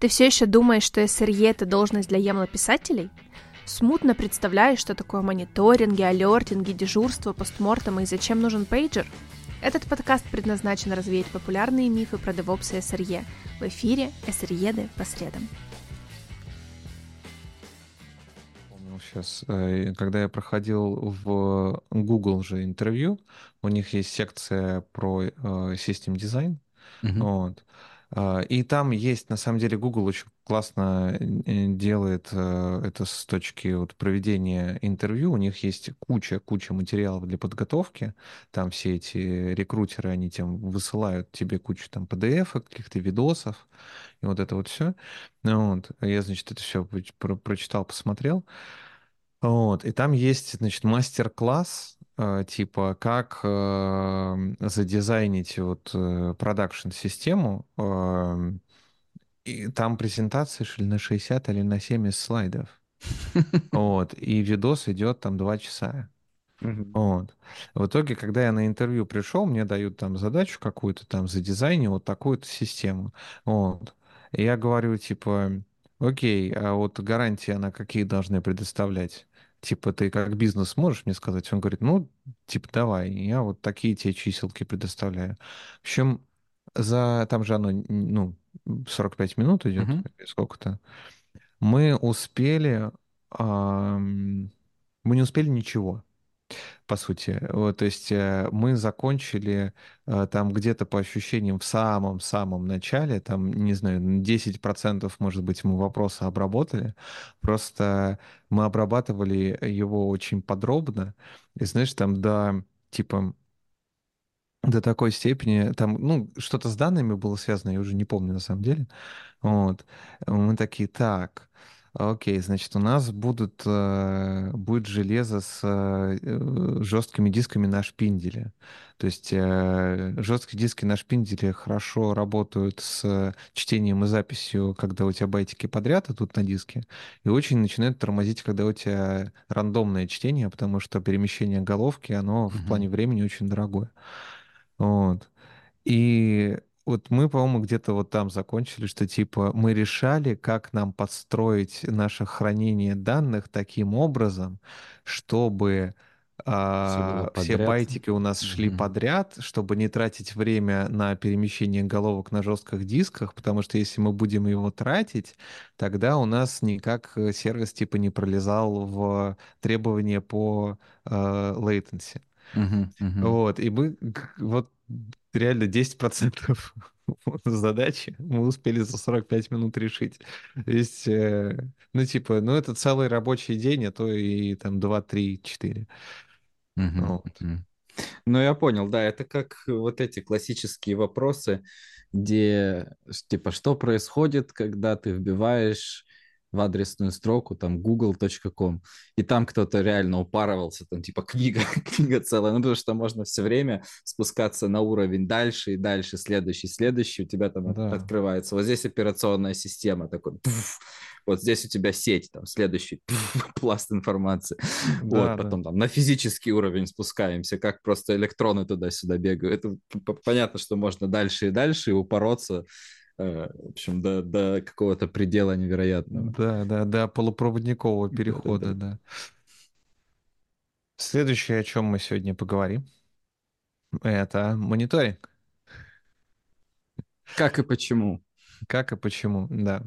Ты все еще думаешь, что SRE — это должность для ямлописателей? Смутно представляешь, что такое мониторинги, алертинги, дежурство, постмортом и зачем нужен пейджер? Этот подкаст предназначен развеять популярные мифы про DevOps и SRE. В эфире SRE по средам. сейчас, э, когда я проходил в Google же интервью, у них есть секция про систем дизайн, mm-hmm. вот. А, и там есть, на самом деле, Google очень классно э, делает э, это с точки вот проведения интервью. У них есть куча-куча материалов для подготовки. Там все эти рекрутеры, они тем высылают тебе кучу там PDF, каких-то видосов, и вот это вот все. Ну, вот. Я, значит, это все про прочитал, посмотрел. Вот. И там есть, значит, мастер-класс Э, типа как э, задизайнить вот э, продакшн-систему, э, и там презентация шли на 60 или на 70 слайдов. Вот, и видос идет там 2 часа. Вот. В итоге, когда я на интервью пришел, мне дают там задачу какую-то там за дизайне вот такую-то систему. Вот. И я говорю, типа, окей, а вот гарантии она какие должны предоставлять? Типа, ты как бизнес можешь мне сказать? Он говорит, ну, типа, давай, я вот такие тебе чиселки предоставляю. В общем, за, там же оно, ну, 45 минут идет, uh-huh. сколько-то. Мы успели, а, мы не успели ничего по сути. Вот, то есть э, мы закончили э, там где-то по ощущениям в самом-самом начале, там, не знаю, 10% может быть мы вопросы обработали, просто мы обрабатывали его очень подробно, и знаешь, там до, типа, до такой степени, там, ну, что-то с данными было связано, я уже не помню на самом деле, вот, мы такие, так, Окей, значит, у нас будут, э, будет железо с э, жесткими дисками на шпинделе. То есть э, жесткие диски на шпинделе хорошо работают с чтением и записью, когда у тебя байтики подряд идут на диске, и очень начинают тормозить, когда у тебя рандомное чтение, потому что перемещение головки, оно в плане времени очень дорогое. Вот. И вот мы, по-моему, где-то вот там закончили, что типа мы решали, как нам подстроить наше хранение данных таким образом, чтобы а, все, все байтики у нас шли mm-hmm. подряд, чтобы не тратить время на перемещение головок на жестких дисках, потому что если мы будем его тратить, тогда у нас никак э, сервис типа не пролезал в требования по э, latency. Uh-huh, uh-huh. Вот, и мы вот реально 10% задачи мы успели за 45 минут решить. То есть, э, ну, типа, ну, это целый рабочий день, а то и там 2, 3, 4. Угу, вот. угу. Ну, я понял, да, это как вот эти классические вопросы, где, типа, что происходит, когда ты вбиваешь в адресную строку, там, google.com, и там кто-то реально упарывался, там, типа, книга, книга целая, ну, потому что можно все время спускаться на уровень дальше и дальше, следующий, следующий, у тебя там да. открывается. Вот здесь операционная система, такой, пфф, вот здесь у тебя сеть, там, следующий пфф, пласт информации. Да, вот, потом да. там на физический уровень спускаемся, как просто электроны туда-сюда бегают. Это понятно, что можно дальше и дальше и упороться в общем, до, до какого-то предела невероятного. Да, да, до полупроводникового перехода, да, да, да. Следующее, о чем мы сегодня поговорим, это мониторинг. Как и почему? Как и почему, да.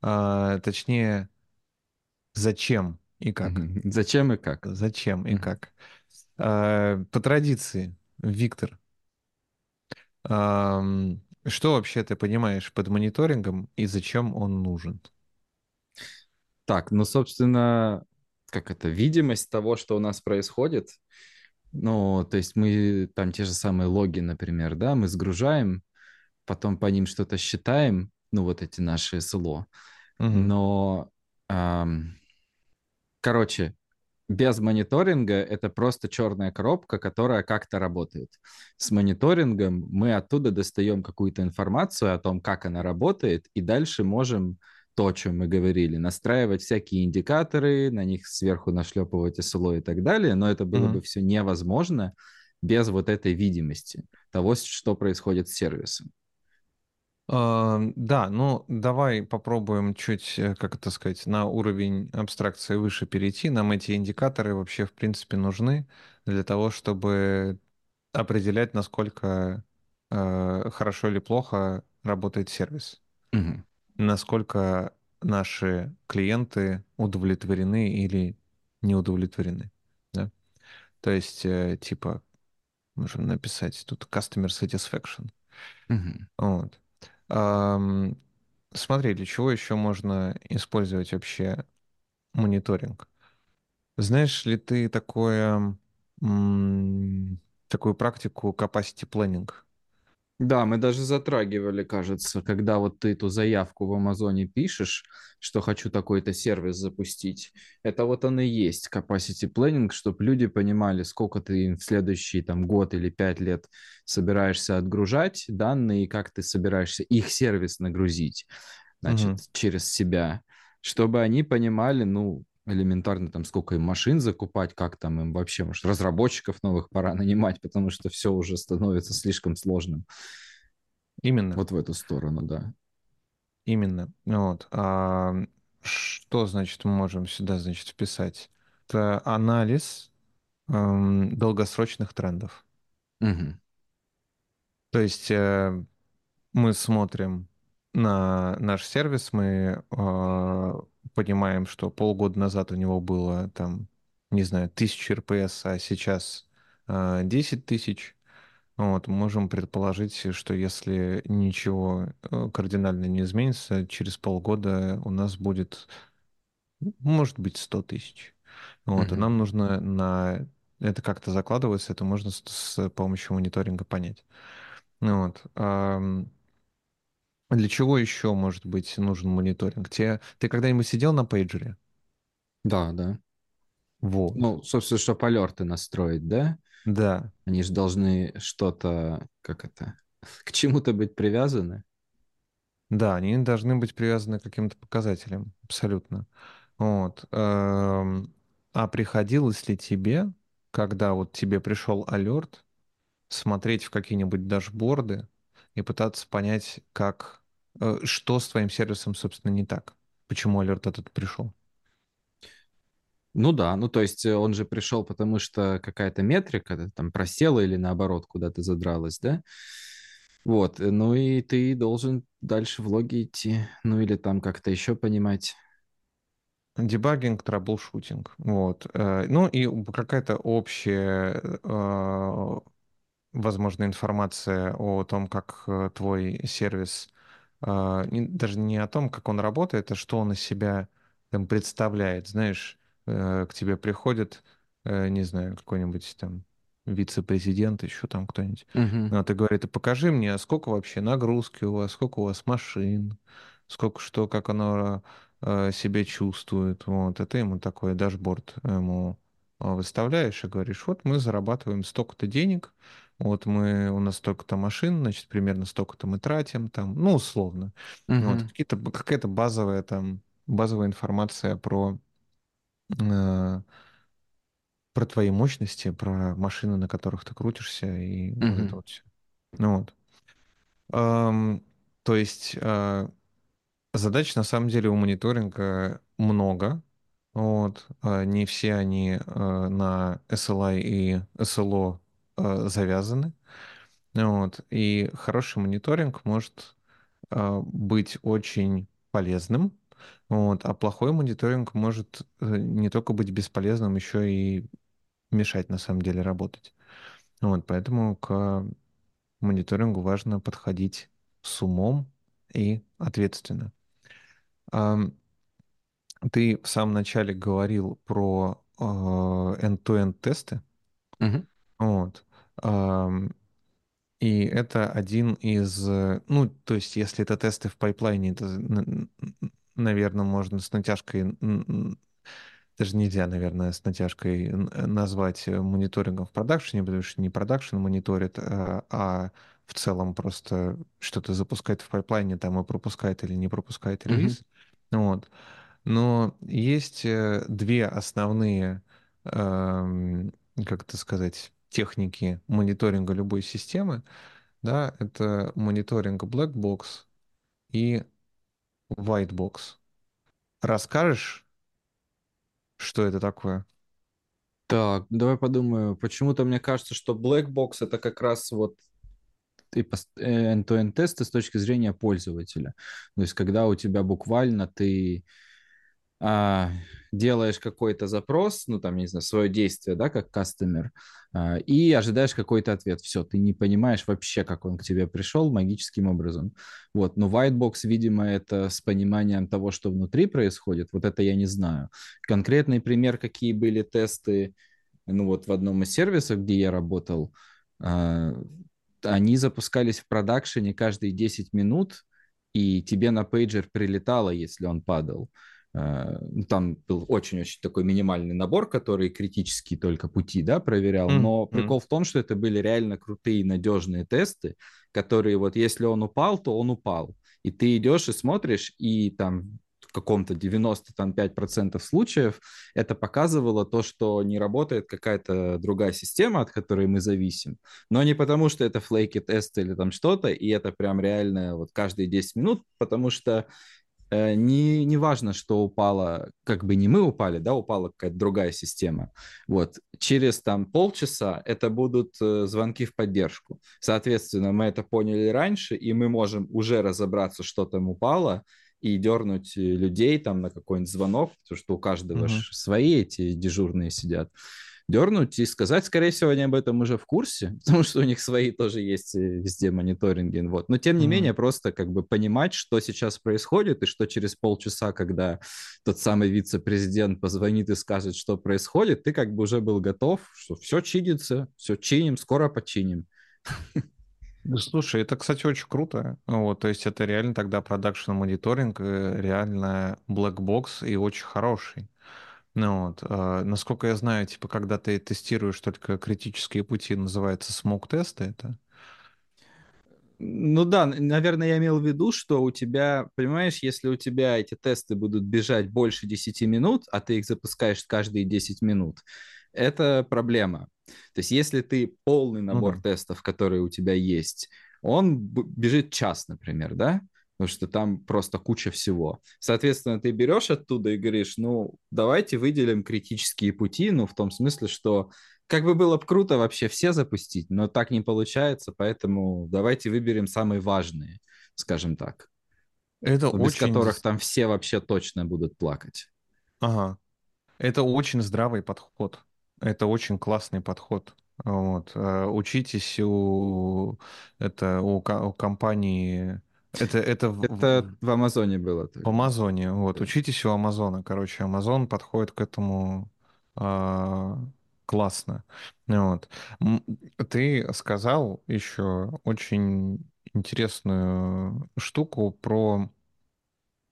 А, точнее, зачем и как. Зачем и как. Зачем и как. А, по традиции, Виктор, что вообще ты понимаешь под мониторингом и зачем он нужен? Так, ну, собственно, как это, видимость того, что у нас происходит. Ну, то есть мы там те же самые логи, например, да, мы сгружаем, потом по ним что-то считаем, ну, вот эти наши СЛО. Угу. Но, эм, короче, без мониторинга это просто черная коробка, которая как-то работает. С мониторингом мы оттуда достаем какую-то информацию о том, как она работает, и дальше можем то, о чем мы говорили, настраивать всякие индикаторы, на них сверху нашлепывать SLO и так далее, но это было mm-hmm. бы все невозможно без вот этой видимости того, что происходит с сервисом. Да, ну давай попробуем чуть, э, как это сказать, на уровень абстракции выше перейти. Нам эти индикаторы вообще, в принципе, нужны для того, чтобы определять, насколько э, хорошо или плохо работает сервис. Угу. Насколько наши клиенты удовлетворены или не удовлетворены. Да? То есть, э, типа, можем написать тут customer satisfaction. Угу. Вот. Смотри, для чего еще можно использовать вообще мониторинг? Знаешь ли ты такое, такую практику capacity planning? Да, мы даже затрагивали, кажется, когда вот ты эту заявку в Амазоне пишешь, что хочу такой-то сервис запустить. Это вот он и есть capacity planning, чтобы люди понимали, сколько ты в следующий там год или пять лет собираешься отгружать данные, и как ты собираешься их сервис нагрузить, значит, угу. через себя, чтобы они понимали, ну, элементарно там сколько им машин закупать, как там им вообще, может, разработчиков новых пора нанимать, потому что все уже становится слишком сложным. Именно. Вот в эту сторону, да. Именно. Вот. А что, значит, мы можем сюда, значит, вписать? Это анализ эм, долгосрочных трендов. Угу. То есть э, мы смотрим на наш сервис, мы э, понимаем, что полгода назад у него было там, не знаю, тысяча РПС, а сейчас э, 10 тысяч. Вот, можем предположить, что если ничего э, кардинально не изменится, через полгода у нас будет, может быть, 100 тысяч. Вот, mm-hmm. и нам нужно на это как-то закладывается, это можно с, с помощью мониторинга понять. Вот. Для чего еще, может быть, нужен мониторинг? Те... Ты когда-нибудь сидел на пейджере? Да, да. Вот. Ну, собственно, чтобы алерты настроить, да? Да. Они же должны что-то, как это, к чему-то быть привязаны. Да, они должны быть привязаны к каким-то показателям, абсолютно. Вот. Эм, а приходилось ли тебе, когда вот тебе пришел алерт, смотреть в какие-нибудь дашборды, и пытаться понять, как, э, что с твоим сервисом, собственно, не так. Почему алерт этот пришел? Ну да, ну то есть э, он же пришел, потому что какая-то метрика там просела или наоборот куда-то задралась, да? Вот, э, ну и ты должен дальше в логи идти, ну или там как-то еще понимать. Debugging, troubleshooting, вот. Ну и какая-то общая возможно, информация о том, как э, твой сервис, а, даже не о том, как он работает, а что он из себя там представляет. Знаешь, э, к тебе приходит, э, не знаю, какой-нибудь там вице-президент, еще там кто-нибудь. Uh-huh. Вот, и говорит, а покажи мне, а сколько вообще нагрузки у вас, сколько у вас машин, сколько что, как оно э, себя чувствует. Вот, это ему такой дашборд ему выставляешь и говоришь, вот мы зарабатываем столько-то денег, вот мы, у нас столько-то машин, значит, примерно столько-то мы тратим, там, ну, условно. Uh-huh. Вот, какие-то, какая-то базовая там, базовая информация про, э, про твои мощности, про машины, на которых ты крутишься, и uh-huh. вот это вот все. Ну вот. Эм, то есть э, задач на самом деле у мониторинга много, вот. Э, не все они э, на SLI и SLO э, завязаны. Вот. И хороший мониторинг может быть очень полезным, вот. а плохой мониторинг может не только быть бесполезным, еще и мешать на самом деле работать. Вот. Поэтому к мониторингу важно подходить с умом и ответственно. Ты в самом начале говорил про э, end-to-end тесты. Uh-huh. Вот. И это один из... Ну, то есть, если это тесты в пайплайне, это, наверное, можно с натяжкой... Даже нельзя, наверное, с натяжкой назвать мониторингом в продакшене, потому что не продакшн мониторит, а, а в целом просто что-то запускает в пайплайне, там и пропускает или не пропускает релиз. Mm-hmm. Вот. Но есть э, две основные, эм, как это сказать, техники мониторинга любой системы. Да, это мониторинг black box и Whitebox. Расскажешь, что это такое? Так, давай подумаю. Почему-то мне кажется, что Black Box это как раз вот э, end-to-end тесты с точки зрения пользователя. То есть, когда у тебя буквально ты а, делаешь какой-то запрос, ну, там, не знаю, свое действие, да, как кастомер, а, и ожидаешь какой-то ответ. Все, ты не понимаешь вообще, как он к тебе пришел магическим образом. Вот, но Whitebox, видимо, это с пониманием того, что внутри происходит, вот это я не знаю. Конкретный пример, какие были тесты, ну, вот в одном из сервисов, где я работал, а, они запускались в продакшене каждые 10 минут, и тебе на пейджер прилетало, если он падал. Э, ну, там был очень-очень такой минимальный набор, который критически только пути, да, проверял. Но mm-hmm. прикол в том, что это были реально крутые, надежные тесты, которые вот если он упал, то он упал. И ты идешь и смотришь, и там в каком-то 95% случаев это показывало то, что не работает какая-то другая система, от которой мы зависим. Но не потому, что это флейки тест или там что-то, и это прям реально вот каждые 10 минут, потому что не, не важно, что упало, как бы не мы упали, да, упала какая-то другая система. Вот. Через там полчаса это будут э, звонки в поддержку. Соответственно, мы это поняли раньше, и мы можем уже разобраться, что там упало, и дернуть людей там на какой-нибудь звонок, потому что у каждого uh-huh. свои эти дежурные сидят дернуть и сказать, скорее всего, они об этом уже в курсе, потому что у них свои тоже есть э, везде мониторинги. Вот. Но тем не mm-hmm. менее, просто как бы понимать, что сейчас происходит, и что через полчаса, когда тот самый вице-президент позвонит и скажет, что происходит, ты как бы уже был готов, что все чинится, все чиним, скоро починим. Слушай, это, кстати, очень круто. Вот, то есть это реально тогда продакшн мониторинг, э, реально black box и очень хороший. Ну вот, э, насколько я знаю, типа, когда ты тестируешь только критические пути, называется смог-тесты это? Ну да, наверное, я имел в виду, что у тебя, понимаешь, если у тебя эти тесты будут бежать больше 10 минут, а ты их запускаешь каждые 10 минут, это проблема. То есть если ты полный набор ну, да. тестов, которые у тебя есть, он бежит час, например, да? Потому что там просто куча всего. Соответственно, ты берешь оттуда и говоришь, ну, давайте выделим критические пути, ну, в том смысле, что как бы было бы круто вообще все запустить, но так не получается, поэтому давайте выберем самые важные, скажем так. Это без очень... которых там все вообще точно будут плакать. Ага. Это очень здравый подход. Это очень классный подход. Вот. Э, учитесь у, это, у, у компании это, это, это в, Амазоне было. В Амазоне, вот. Учитесь у Амазона, короче. Амазон подходит к этому а, классно. Вот. Ты сказал еще очень интересную штуку про,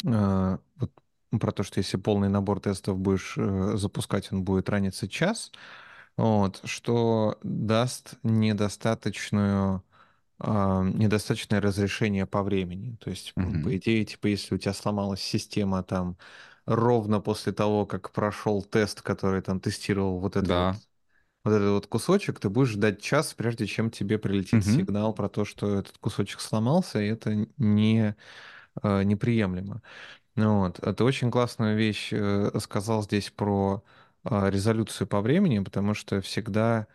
а, вот, про то, что если полный набор тестов будешь а, запускать, он будет раниться час, вот, что даст недостаточную недостаточное разрешение по времени. То есть, mm-hmm. по идее, типа, если у тебя сломалась система там ровно после того, как прошел тест, который там тестировал вот этот да. вот, вот этот вот кусочек, ты будешь ждать час, прежде чем тебе прилетит mm-hmm. сигнал про то, что этот кусочек сломался, и это не э, неприемлемо. Ну, вот. Ты очень классную вещь э, сказал здесь про резолюцию по времени, потому что всегда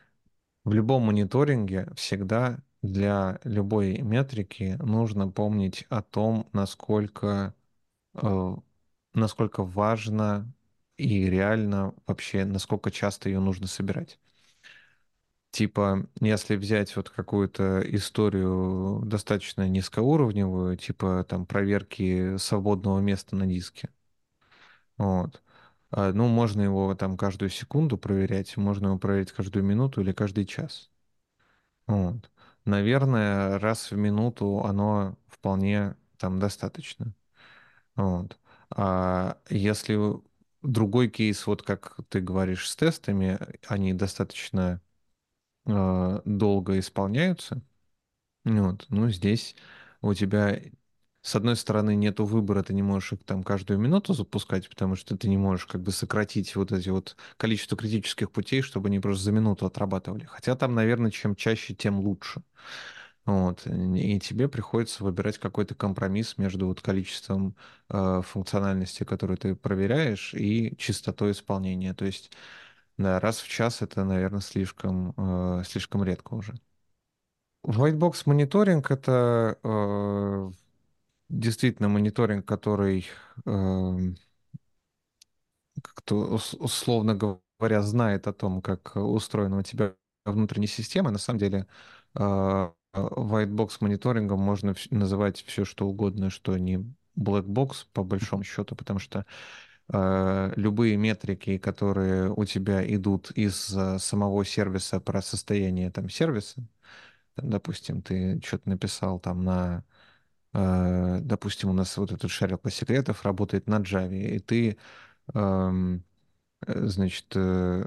в любом мониторинге всегда для любой метрики нужно помнить о том, насколько, э, насколько важно и реально вообще, насколько часто ее нужно собирать. Типа, если взять вот какую-то историю достаточно низкоуровневую, типа там проверки свободного места на диске, вот, а, ну, можно его там каждую секунду проверять, можно его проверять каждую минуту или каждый час. Вот наверное, раз в минуту оно вполне там достаточно. Вот. А если другой кейс, вот как ты говоришь, с тестами, они достаточно э, долго исполняются, вот, ну, здесь у тебя с одной стороны, нету выбора, ты не можешь их там каждую минуту запускать, потому что ты не можешь как бы сократить вот эти вот количество критических путей, чтобы они просто за минуту отрабатывали. Хотя там, наверное, чем чаще, тем лучше. Вот, и тебе приходится выбирать какой-то компромисс между вот количеством э, функциональности, которую ты проверяешь, и частотой исполнения. То есть, да, раз в час это, наверное, слишком, э, слишком редко уже. Whitebox мониторинг — это э, действительно мониторинг, который э, как-то условно говоря знает о том, как устроена у тебя внутренняя система. На самом деле э, whitebox мониторингом можно называть все, что угодно, что не black box по большому счету, потому что э, любые метрики, которые у тебя идут из э, самого сервиса про состояние там сервиса, допустим, ты что-то написал там на, допустим, у нас вот этот шарик секретов работает на Java, и ты, эм, э, значит, э,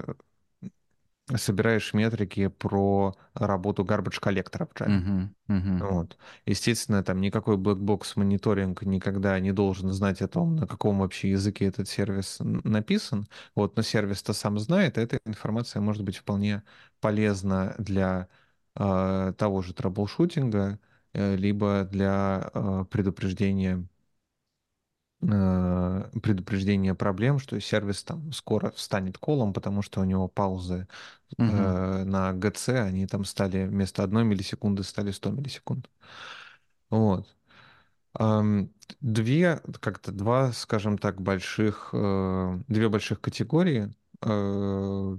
собираешь метрики про работу garbage коллектора в Java. Uh-huh, uh-huh. Вот. Естественно, там никакой black мониторинг никогда не должен знать о том, на каком вообще языке этот сервис написан. Вот, но сервис-то сам знает, и эта информация может быть вполне полезна для э, того же траблшутинга, э, либо для э, предупреждения э, предупреждения проблем, что сервис там скоро встанет колом, потому что у него паузы угу. э, на ГЦ, они там стали вместо одной миллисекунды стали 100 миллисекунд. Вот. Две, как-то два, скажем так, больших, э, две больших категории э,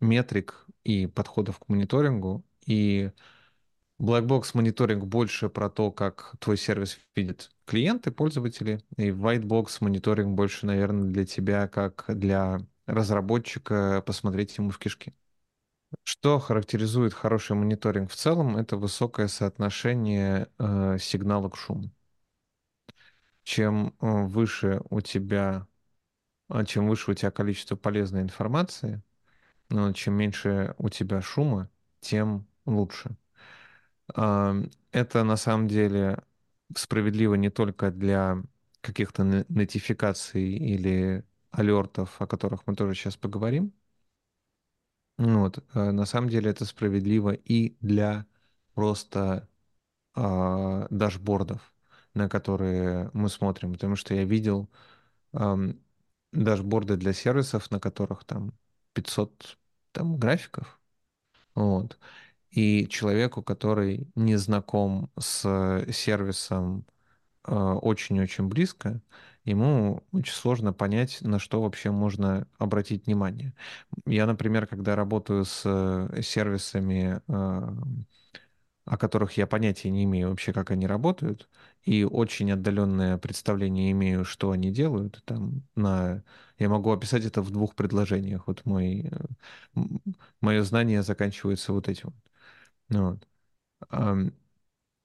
метрик и подходов к мониторингу. И Blackbox мониторинг больше про то, как твой сервис видит клиенты, пользователи. И Whitebox мониторинг больше, наверное, для тебя, как для разработчика, посмотреть ему в кишки. Что характеризует хороший мониторинг в целом, это высокое соотношение э, сигнала к шуму. Чем э, выше у тебя, а чем выше у тебя количество полезной информации, но чем меньше у тебя шума, тем лучше. Это на самом деле справедливо не только для каких-то нотификаций или алертов, о которых мы тоже сейчас поговорим. Вот. Э, на самом деле это справедливо и для просто э, дашбордов, на которые мы смотрим, потому что я видел э, дашборды для сервисов, на которых там 500 там, графиков. Вот. И человеку, который не знаком с сервисом э, очень-очень близко, ему очень сложно понять, на что вообще можно обратить внимание. Я, например, когда работаю с э, сервисами, э, о которых я понятия не имею вообще, как они работают, и очень отдаленное представление имею, что они делают, там на... я могу описать это в двух предложениях. Вот мой... мое знание заканчивается вот этим. Вот.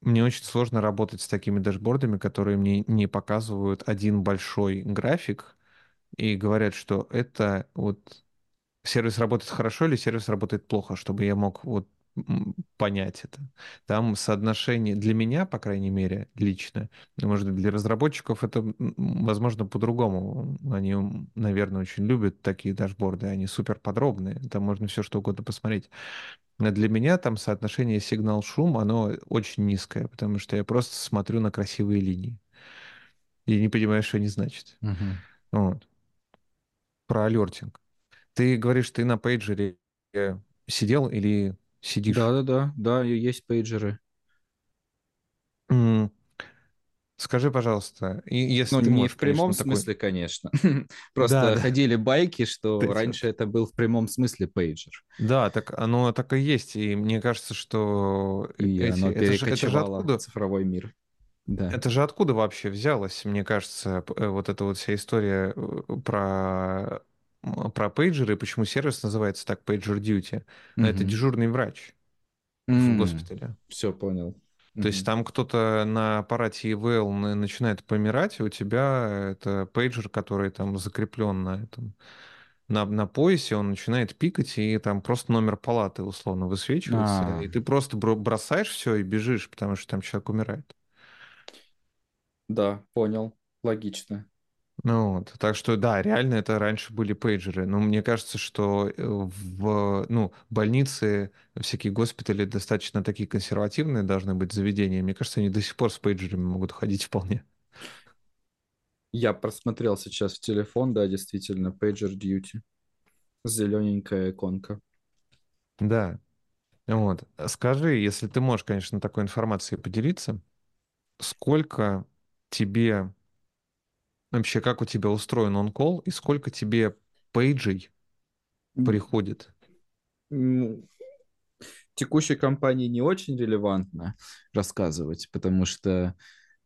Мне очень сложно работать с такими дашбордами, которые мне не показывают один большой график и говорят, что это вот сервис работает хорошо или сервис работает плохо, чтобы я мог вот понять это. Там соотношение для меня, по крайней мере, лично, может быть, для разработчиков это, возможно, по-другому. Они, наверное, очень любят такие дашборды, они супер подробные, там можно все что угодно посмотреть. Но для меня там соотношение сигнал-шум, оно очень низкое, потому что я просто смотрю на красивые линии и не понимаю, что они значат. Угу. Вот. Про alerting. Ты говоришь, ты на пейджере сидел или сидишь? Да-да-да, да, есть пейджеры. Скажи, пожалуйста, если ну, ты не можешь, в прямом конечно, смысле, такой... конечно. Просто да, ходили да. байки, что Пейджер. раньше это был в прямом смысле пейджер. Да, так оно так и есть. И мне кажется, что и эти, оно это, же, это же откуда цифровой мир. Да. Это же откуда вообще взялось, мне кажется, э, вот эта вот вся история э, про про пейджеры, почему сервис называется так Pager Duty. Угу. Это дежурный врач mm. в госпитале. Все понял. То mm-hmm. есть там кто-то на аппарате EVL начинает помирать, и у тебя это пейджер, который там закреплен на этом на, на поясе, он начинает пикать, и там просто номер палаты условно высвечивается, А-а-а. и ты просто бросаешь все и бежишь, потому что там человек умирает. Да, понял. Логично. Ну вот, так что да, реально это раньше были пейджеры. Но мне кажется, что э, в ну, больницы, всякие госпитали достаточно такие консервативные должны быть заведения. Мне кажется, они до сих пор с пейджерами могут ходить вполне. Я просмотрел сейчас в телефон, да, действительно, Pager Duty. Зелененькая иконка. Да. Вот. Скажи, если ты можешь, конечно, такой информацией поделиться, сколько тебе вообще, как у тебя устроен он-колл и сколько тебе пейджей приходит? Текущей компании не очень релевантно рассказывать, потому что,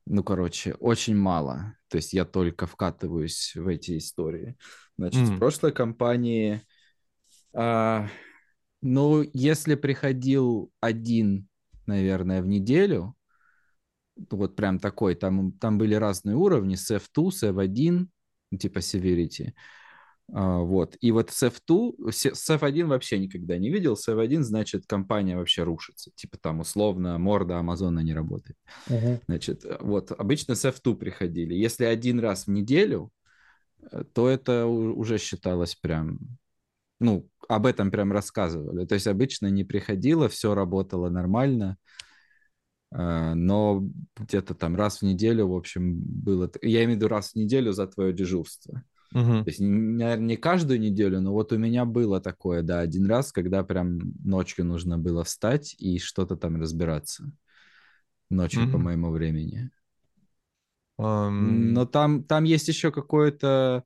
ну, короче, очень мало. То есть я только вкатываюсь в эти истории. Значит, mm. в прошлой компании, а, ну, если приходил один, наверное, в неделю, вот прям такой, там, там были разные уровни, SF2, SF1, типа Severity, а, вот. И вот SF2, SF1 вообще никогда не видел. SF1 значит компания вообще рушится. Типа там условно морда Амазона не работает. Uh-huh. Значит, вот обычно SF2 приходили. Если один раз в неделю, э, то это уже считалось прям, ну, об этом прям рассказывали. То есть обычно не приходило, все работало нормально. А, но где-то там раз в неделю, в общем, было... Я имею в виду раз в неделю за твое дежурство. Угу. То есть, наверное, не каждую неделю, но вот у меня было такое, да, один раз, когда прям ночью нужно было встать и что-то там разбираться. Ночью угу. по моему времени. Um... Но там, там есть еще какое-то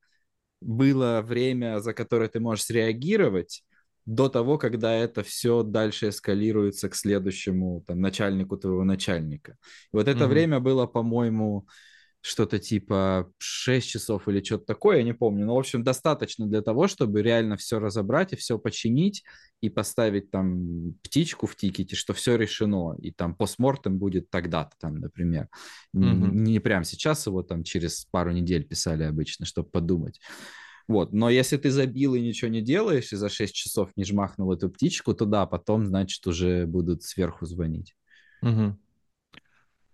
было время, за которое ты можешь среагировать, до того, когда это все дальше эскалируется к следующему там, начальнику твоего начальника. И вот это mm-hmm. время было, по-моему, что-то типа 6 часов или что-то такое, я не помню. Но, в общем, достаточно для того, чтобы реально все разобрать и все починить, и поставить там птичку в тикете, что все решено, и там постмортем будет тогда-то там, например. Mm-hmm. Не, не прямо сейчас его там через пару недель писали обычно, чтобы подумать. Вот. Но если ты забил и ничего не делаешь, и за 6 часов не жмахнул эту птичку, то да, потом, значит, уже будут сверху звонить. Угу.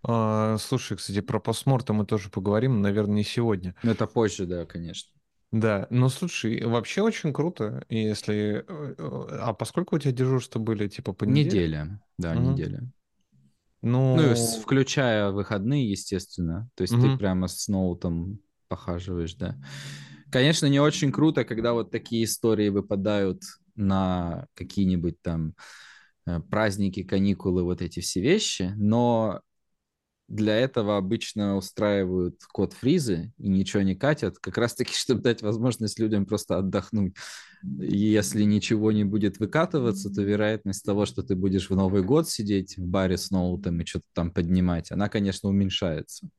А, слушай, кстати, про постмортом мы тоже поговорим, наверное, не сегодня. Это позже, да, конечно. Да, ну слушай, вообще очень круто, если... Э, а поскольку у тебя дежурства были, типа, по? Неделя, да, угу. неделя. Ну... ну, включая выходные, естественно. То есть угу. ты прямо с ноутом похаживаешь, да. Конечно, не очень круто, когда вот такие истории выпадают на какие-нибудь там э, праздники, каникулы, вот эти все вещи, но для этого обычно устраивают код фризы и ничего не катят, как раз-таки, чтобы дать возможность людям просто отдохнуть. Если ничего не будет выкатываться, то вероятность того, что ты будешь в Новый год сидеть в баре с ноутом и что-то там поднимать, она, конечно, уменьшается.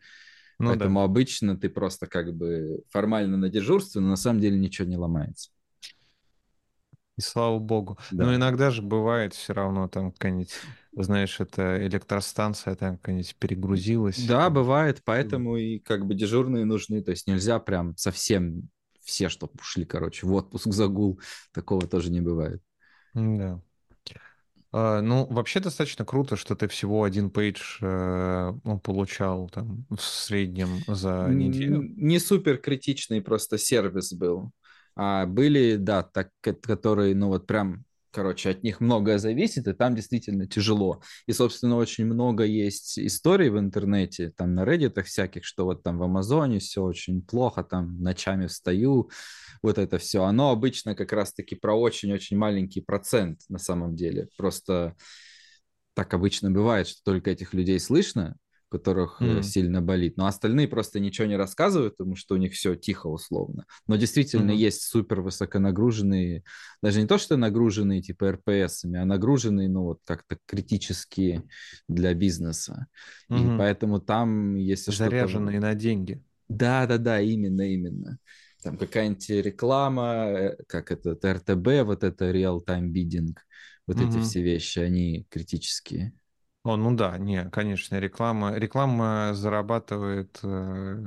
Ну, Поэтому да. обычно ты просто как бы формально на дежурстве, но на самом деле ничего не ломается. И слава богу. Да. Но иногда же бывает все равно там какая-нибудь, знаешь, это электростанция там какая-нибудь перегрузилась. Да, бывает, поэтому и как бы дежурные нужны. То есть нельзя прям совсем все, чтобы ушли, короче, в отпуск загул. Такого тоже не бывает. Да. А, ну, вообще достаточно круто, что ты всего один пейдж э, ну, получал там в среднем за неделю. Не супер критичный просто сервис был. А были, да, так, которые, ну вот прям короче, от них многое зависит, и там действительно тяжело. И, собственно, очень много есть историй в интернете, там на Reddit всяких, что вот там в Амазоне все очень плохо, там ночами встаю, вот это все. Оно обычно как раз-таки про очень-очень маленький процент на самом деле. Просто так обычно бывает, что только этих людей слышно, которых mm. сильно болит. Но остальные просто ничего не рассказывают, потому что у них все тихо условно. Но действительно mm-hmm. есть супер высоконагруженные, даже не то, что нагруженные типа РПСами, а нагруженные, ну вот как-то критические для бизнеса. Mm-hmm. И поэтому там, если что-то... Заряженные на деньги. Да-да-да, именно, именно. Там какая-нибудь реклама, э, как это, РТБ, вот это real-time bidding, вот mm-hmm. эти все вещи, они критические. О, ну да, не, конечно, реклама. Реклама зарабатывает... Э,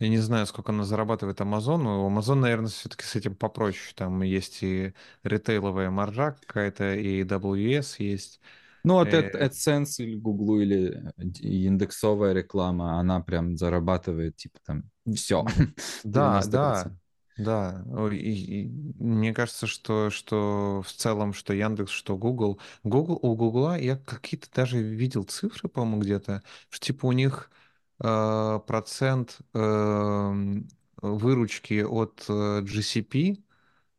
я не знаю, сколько она зарабатывает Amazon. но Amazon, наверное, все-таки с этим попроще. Там есть и ритейловая маржа какая-то, и AWS есть. Ну, вот э... AdSense или Google или индексовая реклама, она прям зарабатывает, типа, там, все. Да, да. Да, и, и, мне кажется, что, что в целом, что Яндекс, что Google, Google у Гугла я какие-то даже видел цифры, по-моему, где-то, что типа у них э, процент э, выручки от э, GCP,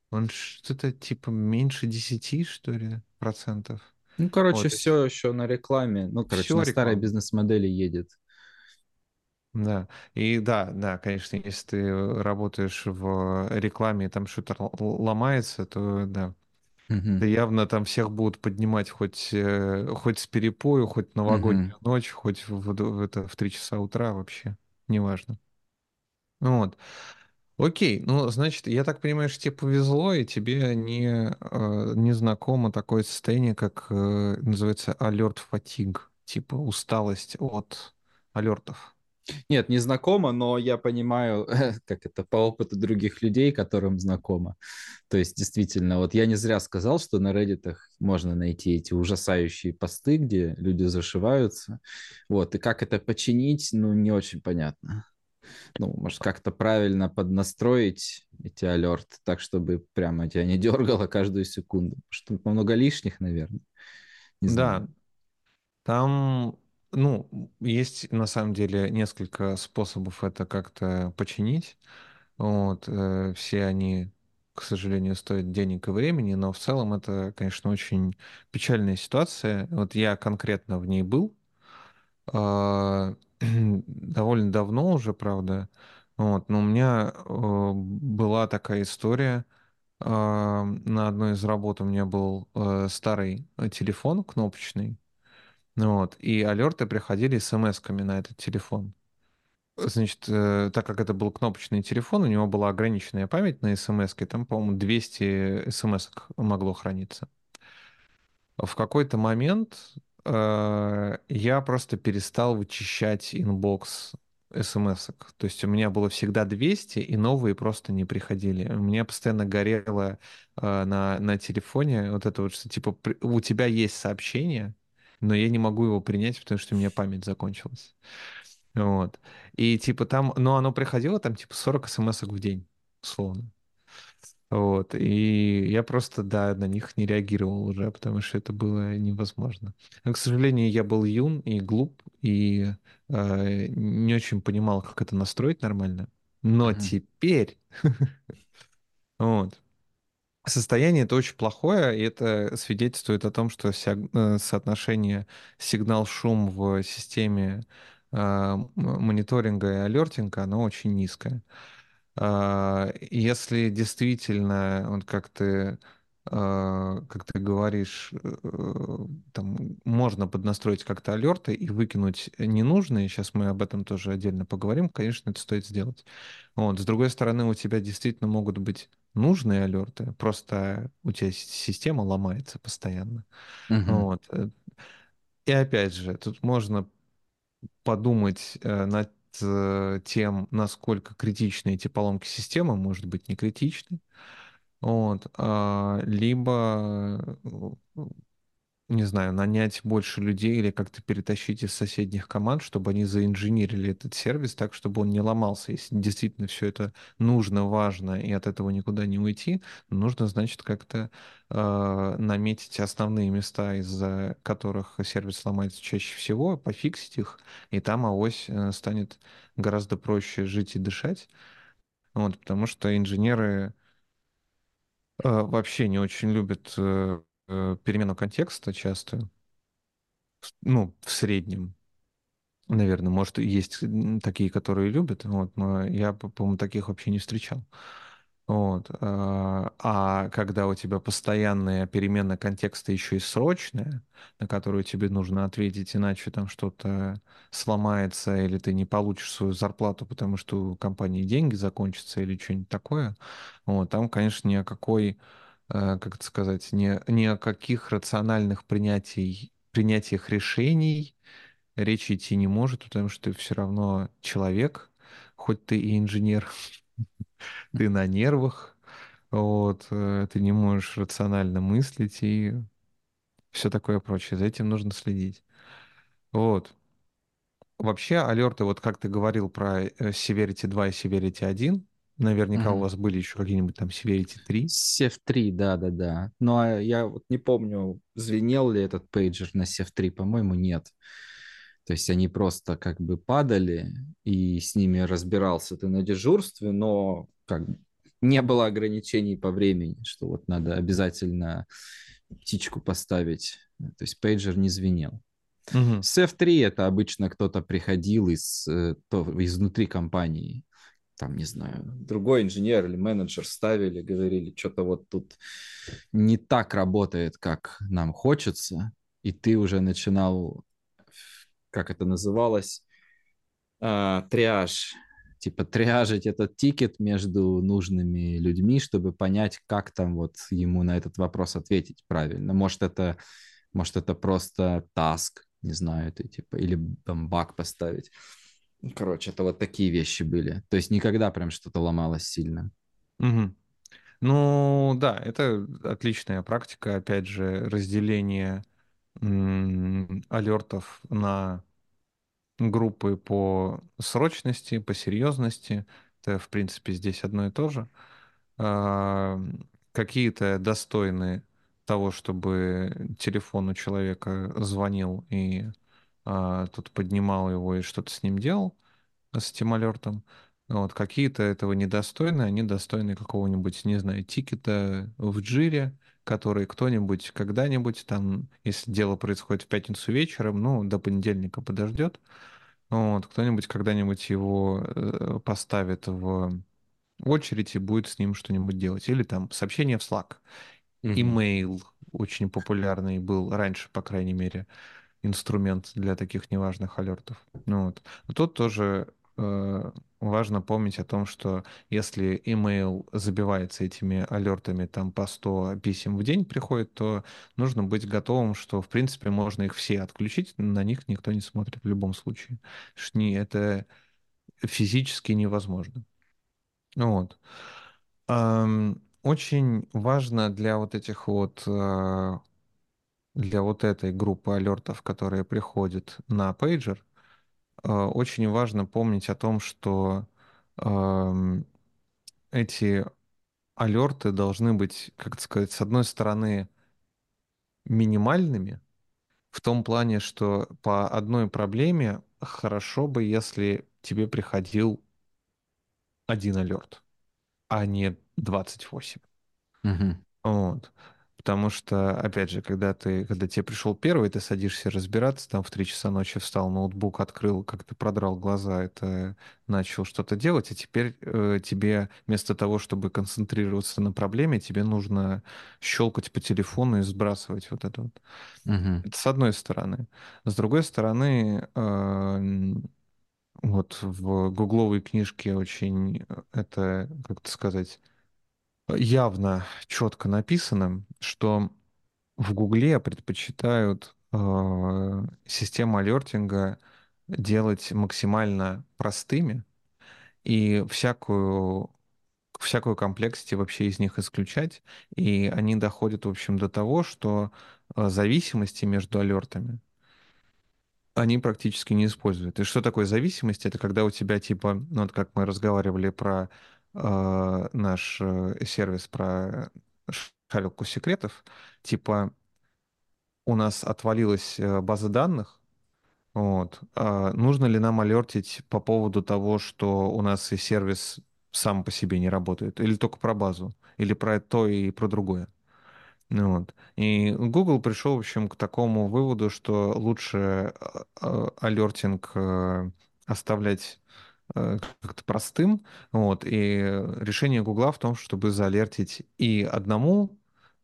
он что-то типа меньше 10, что ли, процентов. Ну, короче, вот, все еще на рекламе, ну, короче, на старой бизнес-модели едет. Да, и да, да, конечно, если ты работаешь в рекламе, и там что-то ломается, то да, Угу. Да явно там всех будут поднимать хоть, э, хоть с перепою, хоть новогоднюю угу. ночь, хоть в, в, это, в 3 часа утра вообще, неважно. Вот. Окей, ну, значит, я так понимаю, что тебе повезло, и тебе не, э, не знакомо такое состояние, как э, называется alert fatigue, типа усталость от алертов. Нет, не знакомо, но я понимаю, как это по опыту других людей, которым знакомо. То есть, действительно, вот я не зря сказал, что на Reddit можно найти эти ужасающие посты, где люди зашиваются. Вот, и как это починить, ну, не очень понятно. Ну, может, как-то правильно поднастроить эти алерты, так, чтобы прямо тебя не дергало каждую секунду. Что много лишних, наверное. Не знаю. Да, там ну, есть на самом деле несколько способов это как-то починить. Вот, э, все они, к сожалению, стоят денег и времени, но в целом это, конечно, очень печальная ситуация. Вот я конкретно в ней был э, довольно давно уже, правда. Вот, но у меня э, была такая история. Э, на одной из работ у меня был э, старый телефон кнопочный, вот. И алерты приходили смс-ками на этот телефон. Значит, э, так как это был кнопочный телефон, у него была ограниченная память на смс, там, по-моему, 200 смс могло храниться. В какой-то момент э, я просто перестал вычищать inbox смс-ок. То есть у меня было всегда 200, и новые просто не приходили. У меня постоянно горело э, на, на телефоне вот это вот, что типа у тебя есть сообщение, но я не могу его принять, потому что у меня память закончилась. Вот. И типа там, ну оно приходило там типа 40 смс в день, условно. Вот. И я просто, да, на них не реагировал уже, потому что это было невозможно. Но, к сожалению, я был юн и глуп, и э, не очень понимал, как это настроить нормально. Но mm-hmm. теперь... Вот. Состояние это очень плохое, и это свидетельствует о том, что э, соотношение сигнал-шум в системе а, мониторинга и алертинга, оно очень низкое. А, если действительно, вот как ты а, как ты говоришь, э, там можно поднастроить как-то алерты и выкинуть ненужные, сейчас мы об этом тоже отдельно поговорим, конечно, это стоит сделать. Вот. С другой стороны, у тебя действительно могут быть нужные алерты, просто у тебя система ломается постоянно. Угу. Вот. Э, и опять же, тут можно подумать э, над тем, насколько критичны эти поломки системы, может быть, не критичны. Вот. А, либо, не знаю, нанять больше людей или как-то перетащить из соседних команд, чтобы они заинженерили этот сервис так, чтобы он не ломался. Если действительно все это нужно, важно, и от этого никуда не уйти, нужно, значит, как-то э, наметить основные места, из-за которых сервис ломается чаще всего, пофиксить их, и там авось э, станет гораздо проще жить и дышать. Вот, потому что инженеры Э, вообще не очень любят э, перемену контекста часто, ну, в среднем. Наверное, может, есть такие, которые любят, вот, но я, по-моему, таких вообще не встречал. Вот. А, а когда у тебя постоянная перемена контекста еще и срочная, на которую тебе нужно ответить, иначе там что-то сломается, или ты не получишь свою зарплату, потому что у компании деньги закончатся, или что-нибудь такое, вот, там, конечно, ни о какой, э, как это сказать, ни, ни о каких рациональных принятий, принятиях решений речи идти не может, потому что ты все равно человек, хоть ты и инженер, ты на нервах, вот, э, ты не можешь рационально мыслить, и все такое прочее. За этим нужно следить. Вот. Вообще, алерты, вот как ты говорил про э, Severity 2 и Severity 1, наверняка угу. у вас были еще какие-нибудь там Severity 3. Сев 3, да-да-да. Но а я вот не помню, звенел ли этот пейджер на Сев 3, по-моему, нет. То есть они просто как бы падали, и с ними разбирался ты на дежурстве, но как не было ограничений по времени, что вот надо обязательно птичку поставить. То есть пейджер не звенел. Угу. С F3 это обычно кто-то приходил из, э, то, изнутри компании, там, не знаю, другой инженер или менеджер ставили, говорили, что-то вот тут не так работает, как нам хочется, и ты уже начинал, как это называлось, а, триаж, типа триажить этот тикет между нужными людьми, чтобы понять, как там вот ему на этот вопрос ответить правильно. Может, это, может, это просто таск, не знаю, ты типа, или там баг поставить. Короче, это вот такие вещи были. То есть никогда прям что-то ломалось сильно. Угу. Ну, да, это отличная практика, опять же, разделение алертов на группы по срочности, по серьезности. Это, в принципе, здесь одно и то же. А, какие-то достойны того, чтобы телефон у человека звонил и а, тут поднимал его и что-то с ним делал, с этим алертом. Вот, какие-то этого недостойны, они достойны какого-нибудь, не знаю, тикета в джире, который кто-нибудь когда-нибудь там, если дело происходит в пятницу вечером, ну, до понедельника подождет, вот, кто-нибудь когда-нибудь его э, поставит в очередь и будет с ним что-нибудь делать. Или там сообщение в Slack. Email очень популярный был раньше, по крайней мере, инструмент для таких неважных алертов. Ну, вот. Но тут тоже э, важно помнить о том, что если email забивается этими алертами, там по 100 писем в день приходит, то нужно быть готовым, что, в принципе, можно их все отключить, на них никто не смотрит в любом случае. Не, это физически невозможно. Вот. Очень важно для вот этих вот э, для вот этой группы алертов, которые приходят на пейджер, э, очень важно помнить о том, что эти алерты должны быть, как сказать, с одной стороны минимальными, в том плане, что по одной проблеме хорошо бы, если тебе приходил один алерт, а не 28. Угу. Вот. Потому что, опять же, когда ты, когда тебе пришел первый, ты садишься разбираться, там в 3 часа ночи встал, ноутбук открыл, как ты продрал глаза, это начал что-то делать, а теперь э, тебе вместо того, чтобы концентрироваться на проблеме, тебе нужно щелкать по телефону и сбрасывать вот это вот. Угу. Это с одной стороны. С другой стороны, э, вот в гугловой книжке очень э, это, как то сказать, явно четко написано, что в Гугле предпочитают э, систему алертинга делать максимально простыми и всякую всякую комплексити вообще из них исключать, и они доходят, в общем, до того, что э, зависимости между алертами они практически не используют. И что такое зависимость? Это когда у тебя типа, ну вот как мы разговаривали про э, наш э, сервис, про шарилку секретов, типа у нас отвалилась э, база данных, вот, а нужно ли нам алертить по поводу того, что у нас и сервис сам по себе не работает, или только про базу, или про то и про другое? Вот. И Google пришел, в общем, к такому выводу, что лучше а, а, алертинг э, оставлять э, как-то простым. Вот. И решение Гугла в том, чтобы заалертить и одному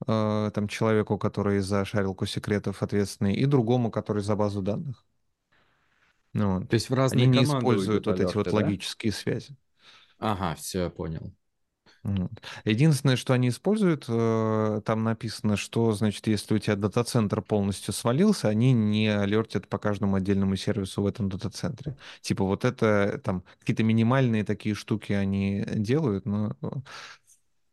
э, там, человеку, который за шарилку секретов ответственный, и другому, который за базу данных. Ну, вот. То есть в разные Они не используют вот эти вот да? логические связи. Ага, все, понял. Единственное, что они используют, э, там написано, что, значит, если у тебя дата-центр полностью свалился, они не алертят по каждому отдельному сервису в этом дата-центре. Типа вот это, там, какие-то минимальные такие штуки они делают, но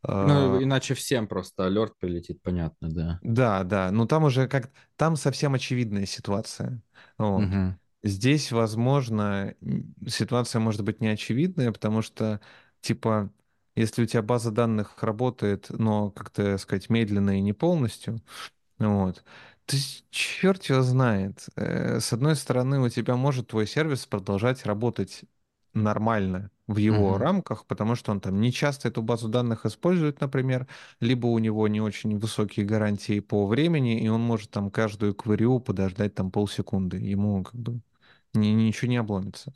Ну, а, иначе всем просто алерт прилетит, понятно, да. Да, да. Ну, там уже как... Там совсем очевидная ситуация. Вот. Угу. Здесь, возможно, ситуация может быть неочевидная, потому что, типа, если у тебя база данных работает, но, как-то сказать, медленно и не полностью, вот, то черт его знает. Э, с одной стороны, у тебя может твой сервис продолжать работать нормально в его mm-hmm. рамках, потому что он там не часто эту базу данных использует, например, либо у него не очень высокие гарантии по времени, и он может там каждую кварю подождать там полсекунды. Ему как бы ни, ничего не обломится.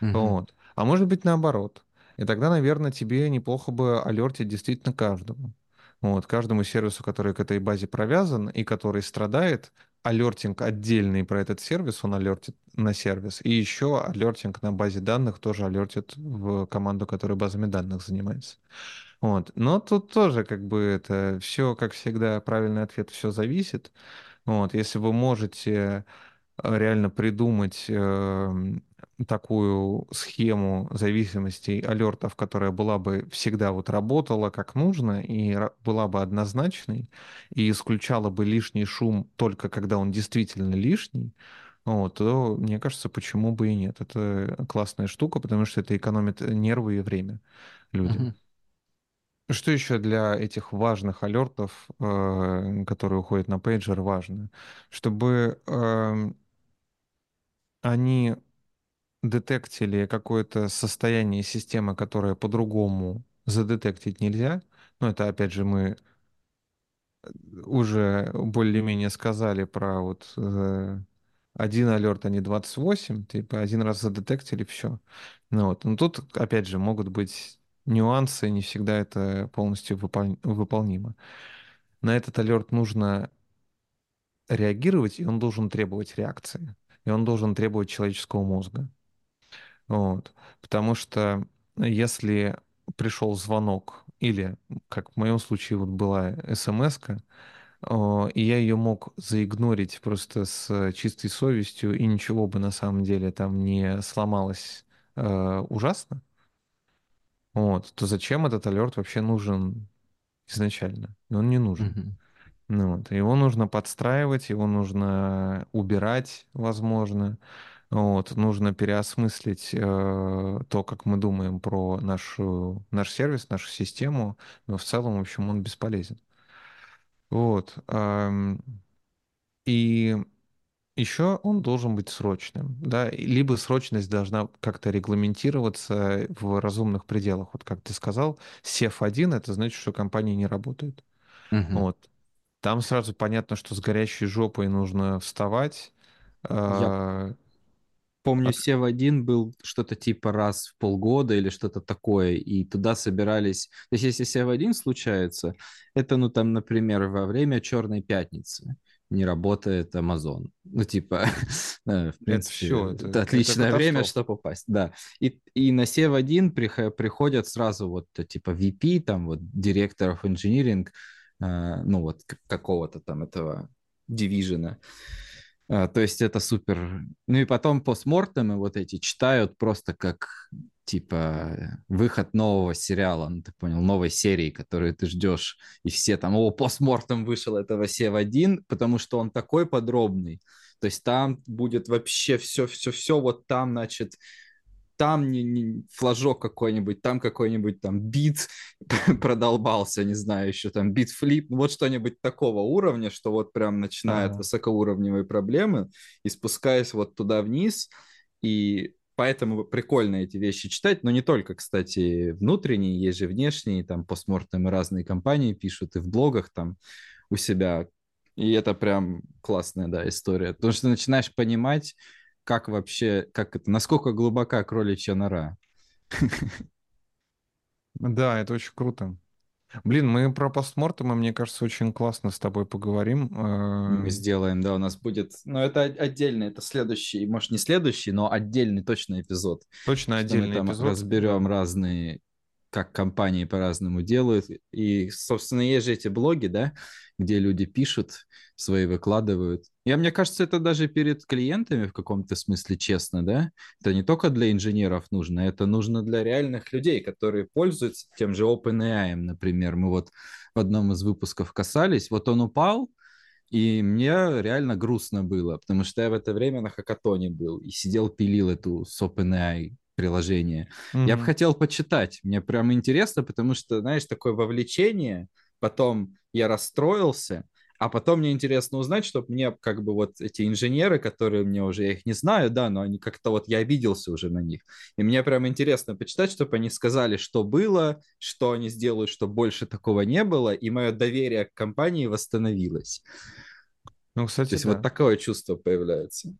Mm-hmm. Вот. А может быть наоборот. И тогда, наверное, тебе неплохо бы алертить действительно каждому. Вот, каждому сервису, который к этой базе провязан и который страдает, алертинг отдельный про этот сервис, он алертит на сервис. И еще алертинг на базе данных тоже алертит в команду, которая базами данных занимается. Вот. Но тут тоже как бы это все, как всегда, правильный ответ, все зависит. Вот. Если вы можете э, реально придумать э, такую схему зависимостей алертов, которая была бы всегда вот работала как нужно и была бы однозначной и исключала бы лишний шум только когда он действительно лишний, вот, то, мне кажется, почему бы и нет. Это классная штука, потому что это экономит нервы и время людям. Uh-huh. Что еще для этих важных алертов, э, которые уходят на пейджер, важно? Чтобы э, они детектили какое-то состояние системы, которое по-другому задетектить нельзя. Ну, это, опять же, мы уже более-менее сказали про вот э, один алерт, а не 28, типа один раз задетектили, все. Ну, вот. Но тут, опять же, могут быть нюансы, не всегда это полностью выпол... выполнимо. На этот алерт нужно реагировать, и он должен требовать реакции. И он должен требовать человеческого мозга. Вот. Потому что если пришел звонок, или, как в моем случае вот была смс и я ее мог заигнорить просто с чистой совестью, и ничего бы на самом деле там не сломалось э, ужасно, вот, то зачем этот алерт вообще нужен изначально? Он не нужен. Mm-hmm. Ну, вот. Его нужно подстраивать, его нужно убирать, возможно. Вот, нужно переосмыслить э, то, как мы думаем про нашу, наш сервис, нашу систему, но в целом, в общем, он бесполезен. Вот. Эм, и еще он должен быть срочным, да, либо срочность должна как-то регламентироваться в разумных пределах. Вот как ты сказал, SEF1 это значит, что компания не работает. Угу. Вот. Там сразу понятно, что с горящей жопой нужно вставать. Я... Э, помню, От... Сев-1 был что-то типа раз в полгода или что-то такое, и туда собирались... То есть если Сев-1 случается, это, ну, там, например, во время Черной Пятницы не работает Amazon. Ну, типа, в принципе, это, все, это, это отличное это время, чтобы попасть. Да. И, и на Сев-1 приходят сразу вот, типа, VP, там, вот, директоров engineering, э, ну, вот, какого-то там этого дивизиона. А, то есть это супер. Ну и потом постмортемы вот эти читают просто как типа выход нового сериала, ну ты понял, новой серии, которую ты ждешь, и все там, о, постмортем вышел этого Сев-1, потому что он такой подробный, то есть там будет вообще все-все-все, вот там, значит, там не, не флажок какой-нибудь, там какой-нибудь там бит продолбался, не знаю, еще там бит флип, вот что-нибудь такого уровня, что вот прям начинает ага. высокоуровневые проблемы и спускаясь вот туда вниз, и поэтому прикольно эти вещи читать, но не только, кстати, внутренние, есть же внешние, там постмортемы разные компании пишут и в блогах там у себя, и это прям классная, да, история, потому что начинаешь понимать, как вообще, как это, насколько глубока кроличья нора. Да, это очень круто. Блин, мы про постмортемы, мне кажется, очень классно с тобой поговорим. Мы э, сделаем, да, у нас будет... Но это отдельно, это следующий, может, не следующий, но отдельный точно эпизод. Точно отдельный мы там эпизод. разберем разные как компании по-разному делают. И, собственно, есть же эти блоги, да, где люди пишут свои, выкладывают. Я, мне кажется, это даже перед клиентами в каком-то смысле честно, да? Это не только для инженеров нужно, это нужно для реальных людей, которые пользуются тем же OpenAI, например. Мы вот в одном из выпусков касались. Вот он упал, и мне реально грустно было, потому что я в это время на хакатоне был и сидел, пилил эту с OpenAI приложение. Mm-hmm. Я бы хотел почитать. Мне прям интересно, потому что, знаешь, такое вовлечение. Потом я расстроился, а потом мне интересно узнать, чтобы мне как бы вот эти инженеры, которые мне уже, я их не знаю, да, но они как-то вот, я обиделся уже на них. И мне прям интересно почитать, чтобы они сказали, что было, что они сделают, чтобы больше такого не было, и мое доверие к компании восстановилось. Ну, кстати, То есть да. вот такое чувство появляется.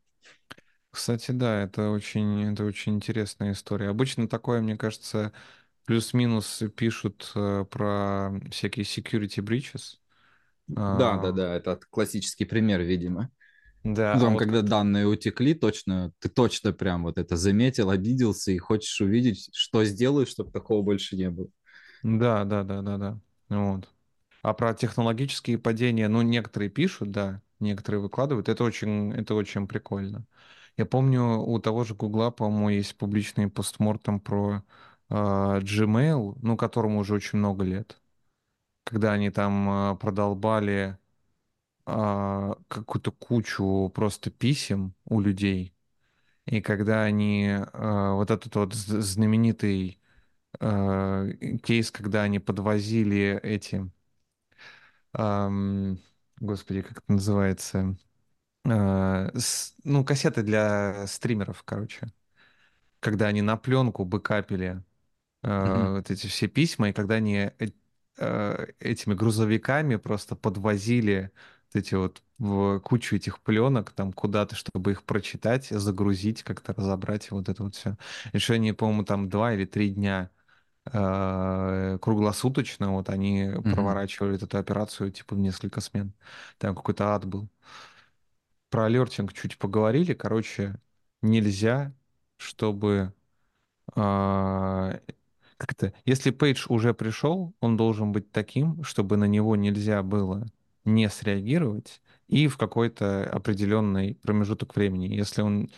Кстати, да, это очень, это очень интересная история. Обычно такое, мне кажется, плюс-минус пишут э, про всякие security breaches. Да, да, да, это классический пример, видимо. Да, Там, а вот когда данные утекли, точно, ты точно прям вот это заметил, обиделся и хочешь увидеть, что сделают, чтобы такого больше не было. Да, да, да, да, да. Вот. А про технологические падения, ну, некоторые пишут, да, некоторые выкладывают. Это очень, это очень прикольно. Я помню, у того же Гугла, по-моему, есть публичный постмортом про э, Gmail, ну, которому уже очень много лет. Когда они там э, продолбали э, какую-то кучу просто писем у людей. И когда они э, вот этот вот знаменитый э, кейс, когда они подвозили эти, э, господи, как это называется, Э, ну, кассеты для стримеров, короче. Когда они на пленку бэкапили mm-hmm. вот эти все письма, и когда они э, этими грузовиками просто подвозили вот эти вот в кучу этих пленок там куда-то, чтобы их прочитать, загрузить, как-то разобрать, вот это вот все. Еще они, по-моему, там два или три дня круглосуточно вот они mm-hmm. проворачивали эту операцию типа в несколько смен. Там какой-то ад был про алертинг чуть поговорили. Короче, нельзя, чтобы э, как-то, если пейдж уже пришел, он должен быть таким, чтобы на него нельзя было не среагировать и в какой-то определенный промежуток времени. Если он,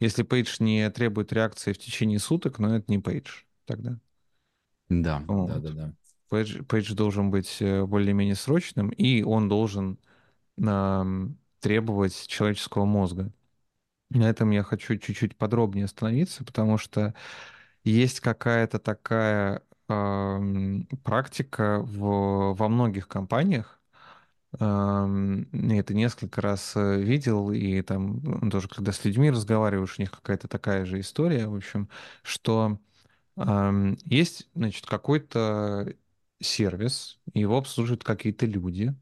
если пейдж не требует реакции в течение суток, но это не пейдж тогда. Да, вот. да, да, да. Пейдж, пейдж должен быть э, более-менее срочным, и он должен э, требовать человеческого мозга. На этом я хочу чуть-чуть подробнее остановиться, потому что есть какая-то такая э, практика в, во многих компаниях. Э, я это несколько раз э, видел, и там ну, тоже, когда с людьми разговариваешь, у них какая-то такая же история, в общем, что э, есть, значит, какой-то сервис, его обслуживают какие-то люди,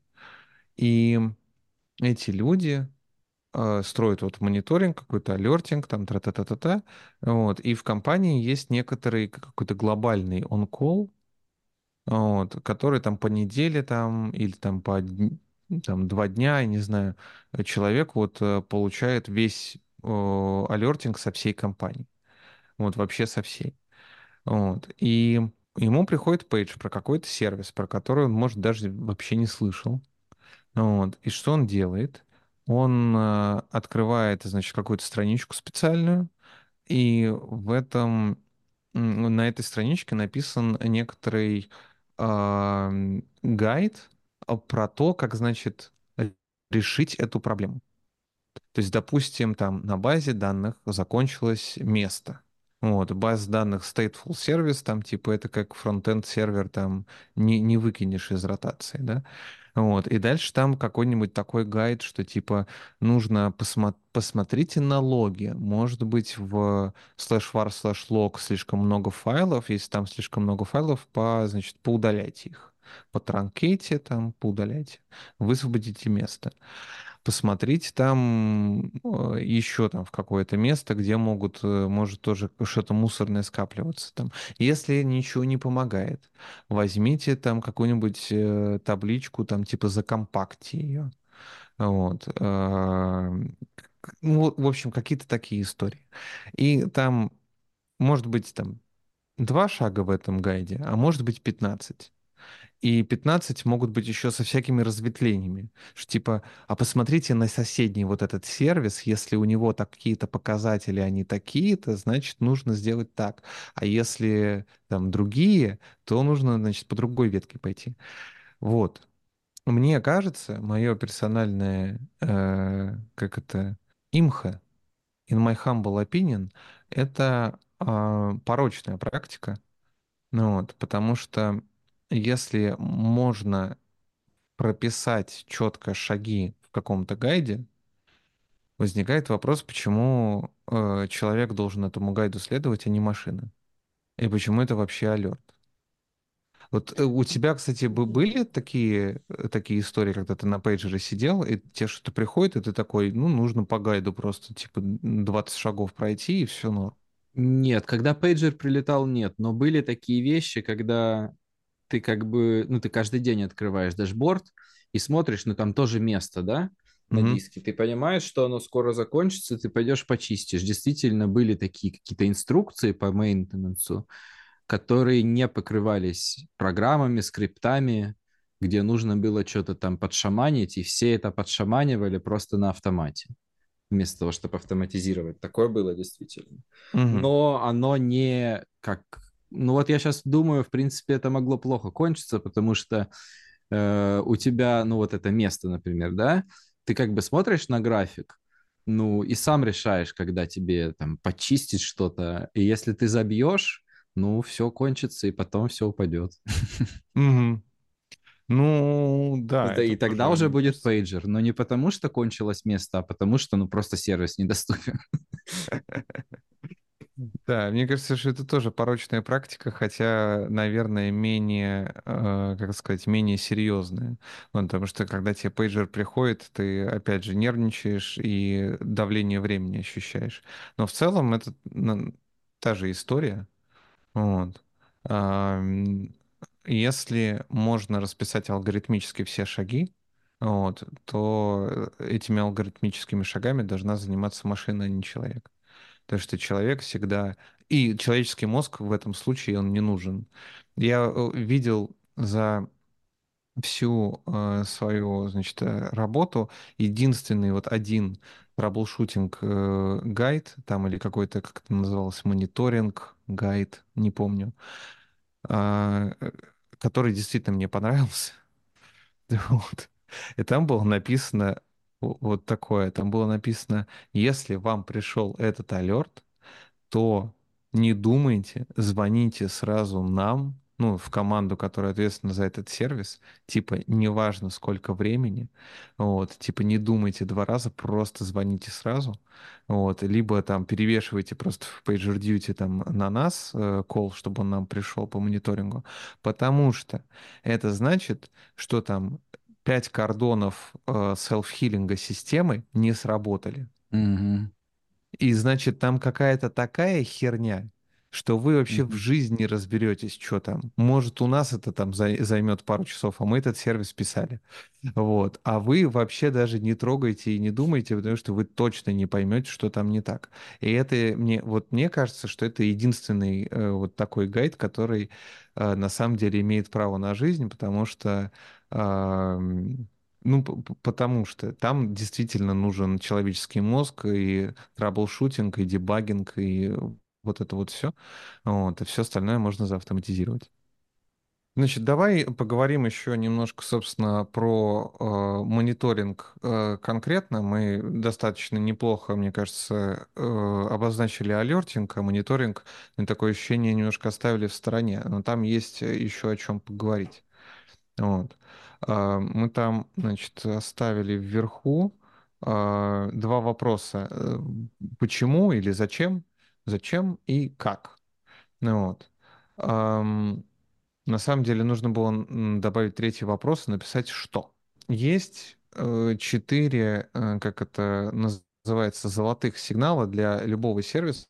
и эти люди э, строят вот мониторинг, какой-то алертинг, там тра-та-та-та-та, вот, и в компании есть некоторый какой-то глобальный он-колл, вот, который там по неделе там или там по там, два дня, я не знаю, человек вот э, получает весь алертинг со всей компании. Вот вообще со всей. Вот. И ему приходит пейдж про какой-то сервис, про который он, может, даже вообще не слышал. Вот. И что он делает? Он э, открывает, значит, какую-то страничку специальную, и в этом, на этой страничке написан некоторый э, гайд про то, как, значит, решить эту проблему. То есть, допустим, там на базе данных закончилось место. Вот, баз данных stateful service, там типа это как фронтенд сервер, там не, не выкинешь из ротации, да. Вот. И дальше там какой-нибудь такой гайд, что типа нужно посмо- посмотрите на логи. Может быть в slash var slash log слишком много файлов. Если там слишком много файлов, по, значит, поудаляйте их. По транкете там поудаляйте. Высвободите место посмотрите там э, еще там в какое-то место, где могут, э, может тоже что-то мусорное скапливаться там. Если ничего не помогает, возьмите там какую-нибудь э, табличку, там типа закомпакте ее. Вот. Ну, в общем, какие-то такие истории. И там, может быть, там два шага в этом гайде, а может быть 15. И 15 могут быть еще со всякими разветвлениями. Что типа, а посмотрите на соседний вот этот сервис, если у него такие-то показатели, они такие-то, значит, нужно сделать так. А если там другие, то нужно, значит, по другой ветке пойти. Вот. Мне кажется, мое персональное, э, как это, имха, in my humble opinion, это э, порочная практика. Ну вот, потому что если можно прописать четко шаги в каком-то гайде, возникает вопрос, почему э, человек должен этому гайду следовать, а не машина. И почему это вообще alert. Вот э, у тебя, кстати, были такие, э, такие истории, когда ты на пейджере сидел, и те что-то приходит, и ты такой, ну, нужно по гайду просто, типа, 20 шагов пройти, и все норм. Нет, когда пейджер прилетал, нет. Но были такие вещи, когда ты как бы, ну, ты каждый день открываешь дашборд и смотришь, ну, там тоже место, да, на mm-hmm. диске. Ты понимаешь, что оно скоро закончится, ты пойдешь почистишь. Действительно, были такие какие-то инструкции по мейнтенансу, которые не покрывались программами, скриптами, где нужно было что-то там подшаманить, и все это подшаманивали просто на автомате вместо того, чтобы автоматизировать. Такое было действительно. Угу. Но оно не как... Ну вот я сейчас думаю, в принципе, это могло плохо кончиться, потому что э, у тебя, ну вот это место, например, да, ты как бы смотришь на график, ну и сам решаешь, когда тебе там почистить что-то, и если ты забьешь, ну все кончится, и потом все упадет. Угу. Ну, да. Это, и тогда уже будет пейджер, но не потому, что кончилось место, а потому, что, ну, просто сервис недоступен. Да, мне кажется, что это тоже порочная практика, хотя, наверное, менее, э, как сказать, менее серьезная. Ну, потому что когда тебе пейджер приходит, ты, опять же, нервничаешь и давление времени ощущаешь. Но в целом это та же история. Вот. Если можно расписать алгоритмически все шаги, вот, то э, этими алгоритмическими шагами должна заниматься машина, а не человек. То что человек всегда... И человеческий мозг в этом случае, он не нужен. Я э, видел за всю э, свою, значит, э, работу единственный вот один troubleshooting э, гайд, там или какой-то, как это называлось, мониторинг гайд, не помню, э, который действительно мне понравился. Вот. И там было написано вот такое. Там было написано, если вам пришел этот alert, то не думайте, звоните сразу нам, ну, в команду, которая ответственна за этот сервис, типа, неважно сколько времени, вот, типа, не думайте два раза, просто звоните сразу, вот, либо там перевешивайте просто в PagerDuty там на нас э, call, чтобы он нам пришел по мониторингу, потому что это значит, что там пять кордонов э, селф-хиллинга системы не сработали. Mm-hmm. И значит, там какая-то такая херня, что вы вообще mm-hmm. в жизни разберетесь, что там. Может, у нас это там займет пару часов, а мы этот сервис писали. Вот. А вы вообще даже не трогаете и не думаете, потому что вы точно не поймете, что там не так. И это мне, вот мне кажется, что это единственный э, вот такой гайд, который э, на самом деле имеет право на жизнь, потому что э, ну, потому что там действительно нужен человеческий мозг и troubleshooting, и debugging, и вот это вот все. Вот, и все остальное можно заавтоматизировать. Значит, давай поговорим еще немножко, собственно, про э, мониторинг э, конкретно. Мы достаточно неплохо, мне кажется, э, обозначили alerting, а мониторинг, на такое ощущение, немножко оставили в стороне. Но там есть еще о чем поговорить. Вот. Э, мы там, значит, оставили вверху э, два вопроса. Э, почему или зачем? Зачем и как. Ну, вот. Эм, на самом деле нужно было добавить третий вопрос и написать «что?». Есть э, четыре, э, как это называется, золотых сигнала для любого сервиса,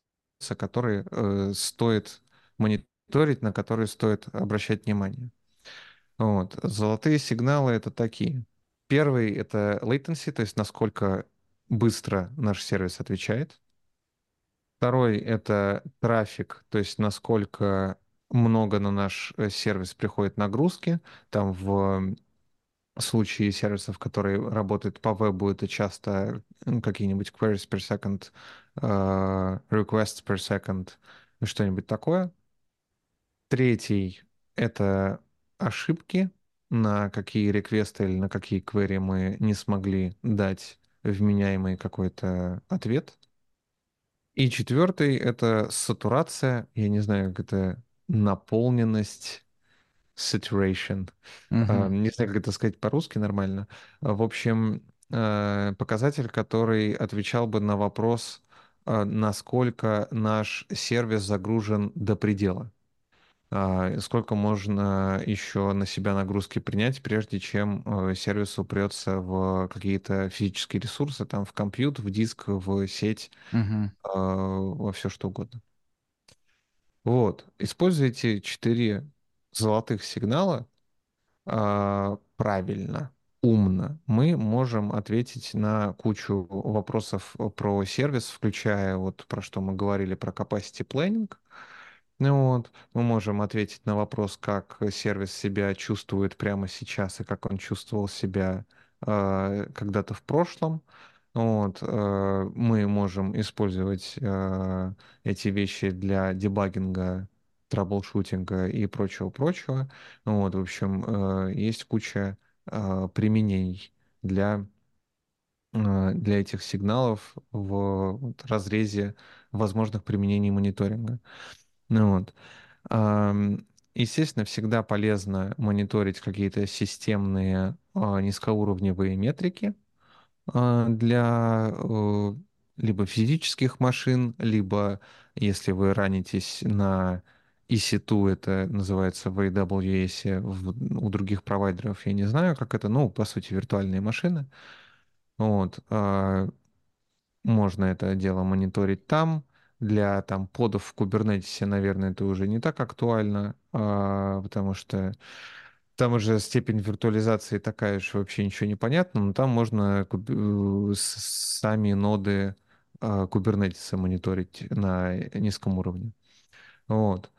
который э, стоит мониторить, на который стоит обращать внимание. Вот. Золотые сигналы — это такие. Первый — это latency, то есть насколько быстро наш сервис отвечает. Второй — это трафик, то есть насколько много на наш э, сервис приходит нагрузки. Там в случае сервисов, которые работают по вебу, это часто какие-нибудь queries per second, uh, requests per second, что-нибудь такое. Третий — это ошибки, на какие реквесты или на какие query мы не смогли дать вменяемый какой-то ответ. И четвертый — это сатурация, я не знаю, как это, наполненность, saturation. Uh-huh. Не знаю, как это сказать по-русски нормально. В общем, э, показатель, который отвечал бы на вопрос, э, насколько наш сервис загружен до предела. А, сколько можно еще на себя нагрузки принять, прежде чем э, сервис упрется в какие-то физические ресурсы, там в компьютер, в диск, в сеть, угу. во все что угодно. Вот. Используйте четыре золотых сигнала а, правильно, умно. Мы можем ответить на кучу вопросов про сервис, включая вот про что мы говорили, про capacity planning, ну вот, мы можем ответить на вопрос, как сервис себя чувствует прямо сейчас и как он чувствовал себя э, когда-то в прошлом. Вот, э, мы можем использовать э, эти вещи для дебагинга, траблшутинга и прочего-прочего. Вот, в общем, э, есть куча э, применений для, э, для этих сигналов в разрезе возможных применений мониторинга. Ну вот. Естественно, всегда полезно мониторить какие-то системные а, низкоуровневые метрики а, для э, либо физических машин, либо если вы ранитесь на EC2, это называется в AWS, у других провайдеров, я не знаю, как это, ну, по сути, виртуальные машины. Вот. А, можно это дело мониторить там. Для там подов в Kubernetes, наверное, это уже не так актуально, а, потому что там уже степень виртуализации такая, что вообще ничего не понятно, но там можно э, сами ноды а, Kubernetes мониторить на низком уровне. Вот.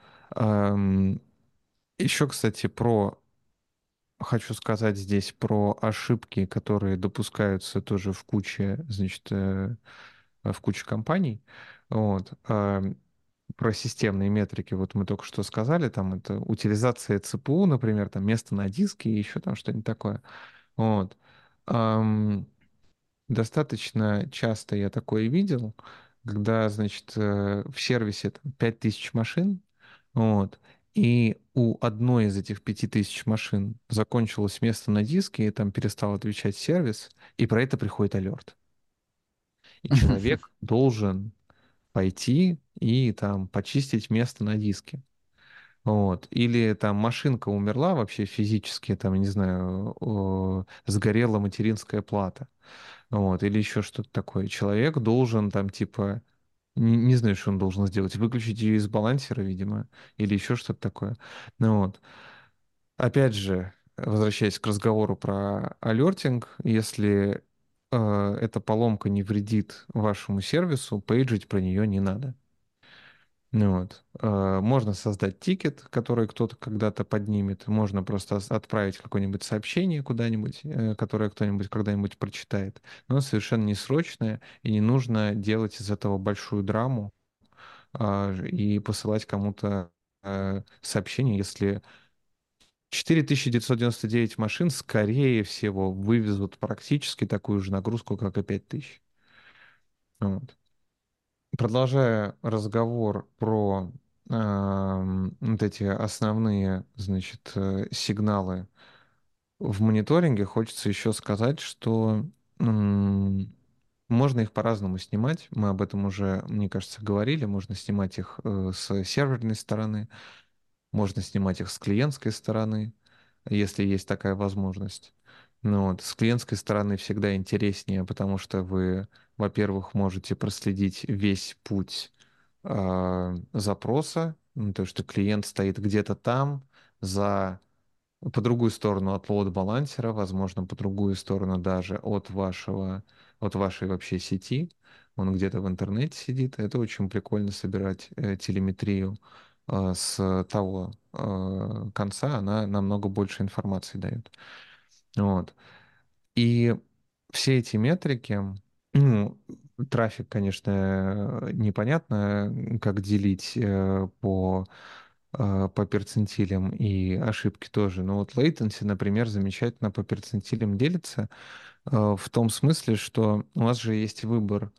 Еще, кстати, про хочу сказать здесь про ошибки, которые допускаются тоже в куче, значит, э, в куче компаний. Вот. Про системные метрики, вот мы только что сказали, там это утилизация ЦПУ, например, там место на диске и еще там что-нибудь такое. Вот. Достаточно часто я такое видел, когда, значит, э, в сервисе там, 5000 машин, вот, и у одной из этих 5000 машин закончилось место на диске, и там перестал отвечать сервис, и про это приходит алерт. И человек должен пойти и там почистить место на диске. Вот. Или там машинка умерла вообще физически, там, не знаю, сгорела материнская плата. Вот. Или еще что-то такое. Человек должен там типа не, не знаю, что он должен сделать. Выключить ее из балансера, видимо, или еще что-то такое. Ну вот. Опять же, возвращаясь к разговору про алертинг, если э, эта поломка не вредит вашему сервису, пейджить про нее не надо. Ну вот. Э, можно создать тикет, который кто-то когда-то поднимет. Можно просто отправить какое-нибудь сообщение куда-нибудь, э, которое кто-нибудь когда-нибудь прочитает. Но совершенно не срочное, и не нужно делать из этого большую драму а, и посылать кому-то сообщение, если 4999 машин, скорее всего, вывезут практически такую же нагрузку, как и 5000. Вот. Продолжая разговор про э, вот эти основные, значит, э, сигналы в мониторинге, хочется еще сказать, что э, можно их по-разному снимать. Мы об этом уже, мне кажется, говорили. Можно снимать их э, с серверной стороны, можно снимать их с клиентской стороны если есть такая возможность. Ну, вот. С клиентской стороны всегда интереснее, потому что вы, во-первых, можете проследить весь путь э, запроса, ну, то, что клиент стоит где-то там, за по другую сторону от лоуд-балансера, возможно, по другую сторону даже от вашего, от вашей вообще сети. он где-то в интернете сидит. Это очень прикольно собирать э, телеметрию с того э, конца, она намного больше информации дает. Вот. И все эти метрики, ну, трафик, конечно, непонятно, как делить э, по э, по перцентилям и ошибки тоже. Но вот latency, например, замечательно по перцентилям делится э, в том смысле, что у вас же есть выбор,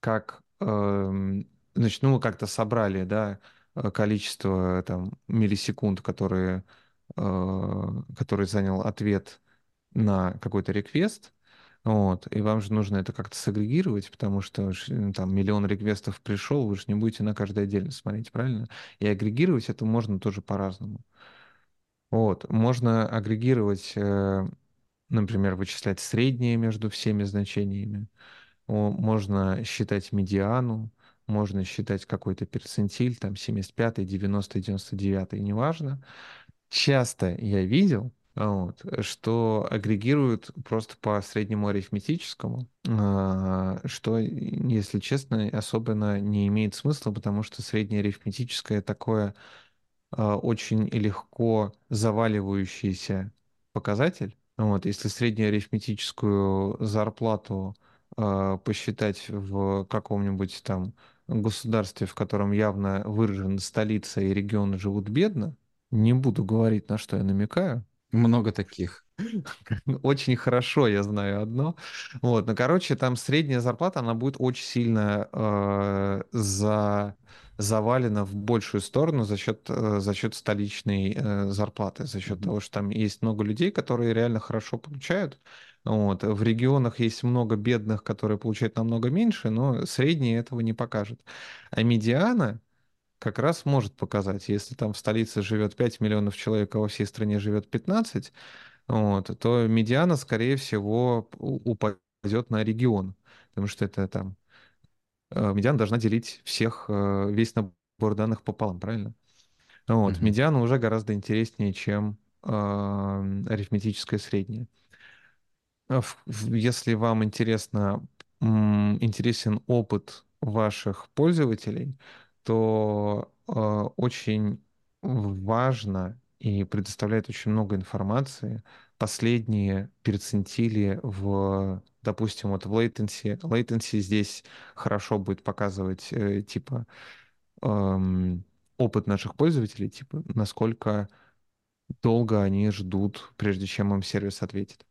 как, эм, значит, ну, мы как-то собрали, да, количество там миллисекунд, которые, который занял ответ на какой-то реквест, вот, и вам же нужно это как-то сагрегировать, потому что там миллион реквестов пришел, вы же не будете на каждый отдельно смотреть, правильно? И агрегировать это можно тоже по-разному. Вот, можно агрегировать, э, например, вычислять средние между всеми значениями, можно считать медиану, можно считать какой-то перцентиль, там 75, 90, 99, неважно. Часто я видел, вот, что агрегируют просто по среднему арифметическому, а, что, если честно, особенно не имеет смысла, потому что среднее арифметическое такое а, очень легко заваливающийся показатель. Вот, если среднюю арифметическую зарплату посчитать в каком-нибудь там государстве, в котором явно выражена столица и регионы живут бедно, не буду говорить, на что я намекаю, много таких. Очень хорошо, я знаю одно. Вот, ну, короче, там средняя зарплата, она будет очень сильно э, за завалена в большую сторону за счет, э, за счет столичной э, зарплаты, за счет mm-hmm. того, что там есть много людей, которые реально хорошо получают. Вот. В регионах есть много бедных, которые получают намного меньше, но средние этого не покажет. А медиана, как раз может показать. Если там в столице живет 5 миллионов человек, а во всей стране живет 15, вот, то медиана, скорее всего, упадет на регион, потому что это там э, медиана должна делить всех, э, весь набор данных пополам, правильно? Вот, mm-hmm. медиана уже гораздо интереснее, чем э, арифметическое среднее. Если вам интересно, интересен опыт ваших пользователей, то э, очень важно и предоставляет очень много информации последние перцентили в, допустим, вот в latency. Latency здесь хорошо будет показывать э, типа эм, опыт наших пользователей, типа насколько долго они ждут, прежде чем им сервис ответит.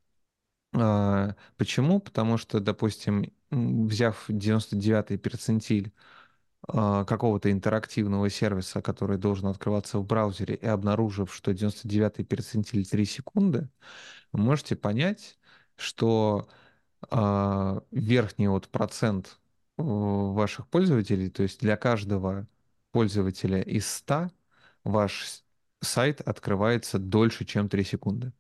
А, почему? Потому что, допустим, взяв 99-й перцентиль а, какого-то интерактивного сервиса, который должен открываться в браузере, и обнаружив, что 99-й перцентиль 3 секунды, вы можете понять, что э, верхний вот процент ваших пользователей, то есть для каждого пользователя из 100 ваш сайт открывается дольше, чем 3 секунды.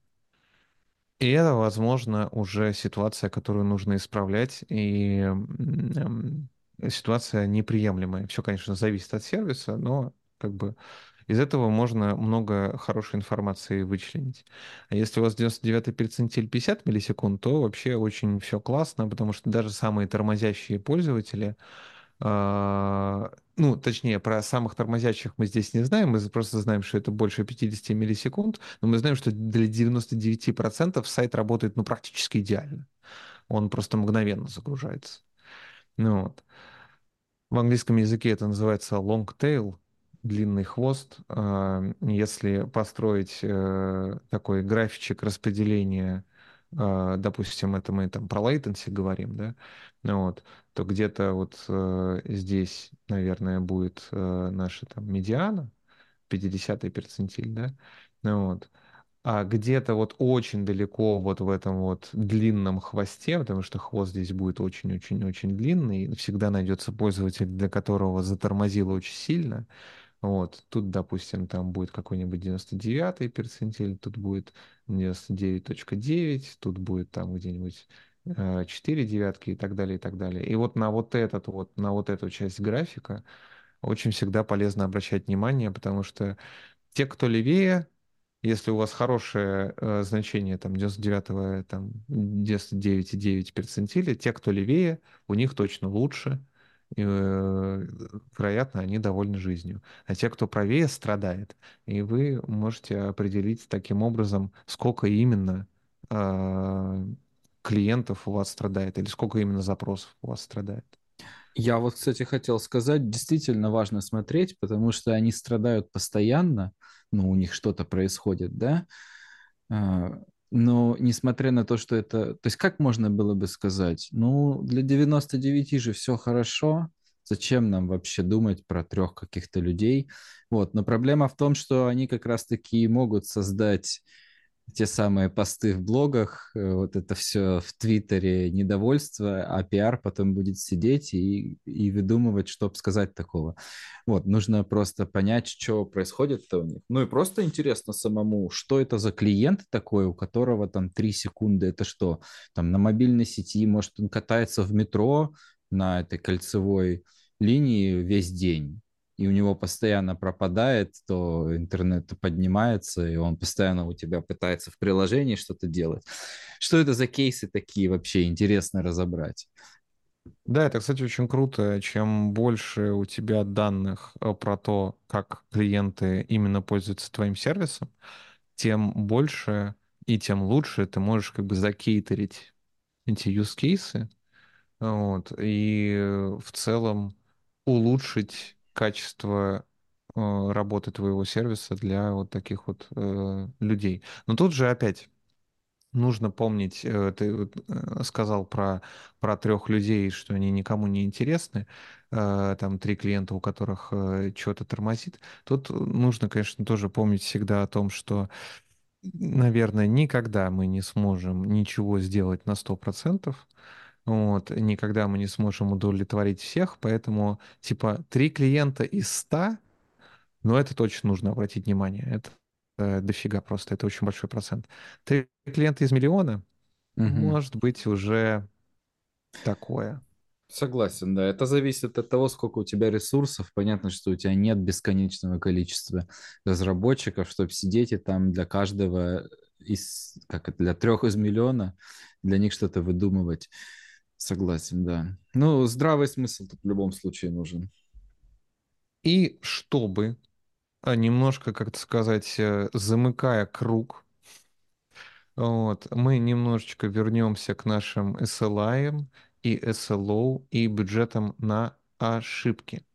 И это, возможно, уже ситуация, которую нужно исправлять, и ситуация неприемлемая. Все, конечно, зависит от сервиса, но как бы из этого можно много хорошей информации вычленить. А если у вас 99 перцентиль 50 миллисекунд, то вообще очень все классно, потому что даже самые тормозящие пользователи, ну, точнее, про самых тормозящих мы здесь не знаем, мы просто знаем, что это больше 50 миллисекунд, но мы знаем, что для 99% сайт работает, ну, практически идеально. Он просто мгновенно загружается. Ну, вот. В английском языке это называется long tail, длинный хвост. А, если построить э, такой графичек распределения, а, допустим, это мы там про latency говорим, да, ну вот, то где-то вот э, здесь, наверное, будет э, наша там медиана, 50-й перцентиль, да, ну вот, а где-то вот очень далеко вот в этом вот длинном хвосте, потому что хвост здесь будет очень-очень-очень длинный, всегда найдется пользователь, для которого затормозило очень сильно. Вот, тут, допустим, там будет какой-нибудь 99-й перцентиль, тут будет 99.9, тут будет там где-нибудь 4 э, девятки и так далее, и так далее. И вот на вот этот вот, на вот эту часть графика очень всегда полезно обращать внимание, потому что те, кто левее, если у вас хорошее э, значение там 99 там 99,9 перцентиля, те, кто левее, у них точно лучше, и, э, вероятно, они довольны жизнью. А те, кто правее, страдает. И вы можете определить таким образом, сколько именно э, клиентов у вас страдает или сколько именно запросов у вас страдает. Я вот, кстати, хотел сказать, действительно важно смотреть, потому что они страдают постоянно, ну, у них что-то происходит, да, а, но несмотря на то, что это... То есть как можно было бы сказать? Ну, для 99 же все хорошо, зачем нам вообще думать про трех каких-то людей? Вот, но проблема в том, что они как раз-таки могут создать те самые посты в блогах, э, вот это все в Твиттере недовольство, а пиар потом будет сидеть и, и выдумывать, чтобы сказать такого. Вот, нужно просто понять, что происходит-то у них. Ну и просто интересно самому, что это за клиент такой, у которого там три секунды, это что? Там на мобильной сети, может, он катается в метро на этой кольцевой линии весь день и у него постоянно пропадает, то интернет поднимается, и он постоянно у тебя пытается в приложении что-то делать. Что это за кейсы такие вообще? Интересно разобрать. Да, это, кстати, очень круто. Чем больше у тебя данных э, про то, как клиенты именно пользуются твоим сервисом, тем больше и тем лучше ты можешь как бы закейтерить эти use cases, вот, и в целом улучшить качество э, работы твоего сервиса для вот таких вот э, людей. Но тут же опять нужно помнить, э, ты сказал про, про трех людей, что они никому не интересны, там три клиента, у которых что-то тормозит. Тут нужно, конечно, тоже помнить всегда о том, что наверное, никогда мы не сможем ничего сделать на 100%, вот, никогда мы не сможем удовлетворить всех, поэтому, типа, три клиента из ста, но это точно нужно обратить внимание. Это э, дофига просто, это очень большой процент. Три клиента из миллиона, угу. может быть, уже такое. Согласен, да. Это зависит от того, сколько у тебя ресурсов. Понятно, что у тебя нет бесконечного количества разработчиков, чтобы сидеть и там для каждого из, как это, для трех из миллиона, для них что-то выдумывать. Согласен, да. Ну, здравый смысл тут в любом случае нужен. И чтобы а, немножко, как-то сказать, э, замыкая круг, вот, мы немножечко вернемся к нашим SLI и SLO и бюджетам на ошибки.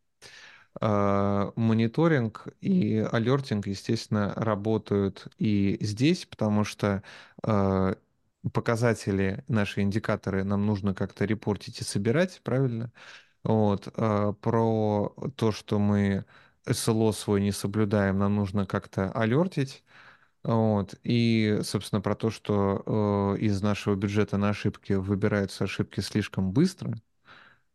А, мониторинг и алертинг, естественно, работают и здесь, потому что а, показатели, наши индикаторы нам нужно как-то репортить и собирать, правильно? Вот. А про то, что мы СЛО свой не соблюдаем, нам нужно как-то алертить. Вот. И, собственно, про то, что э, из нашего бюджета на ошибки выбираются ошибки слишком быстро,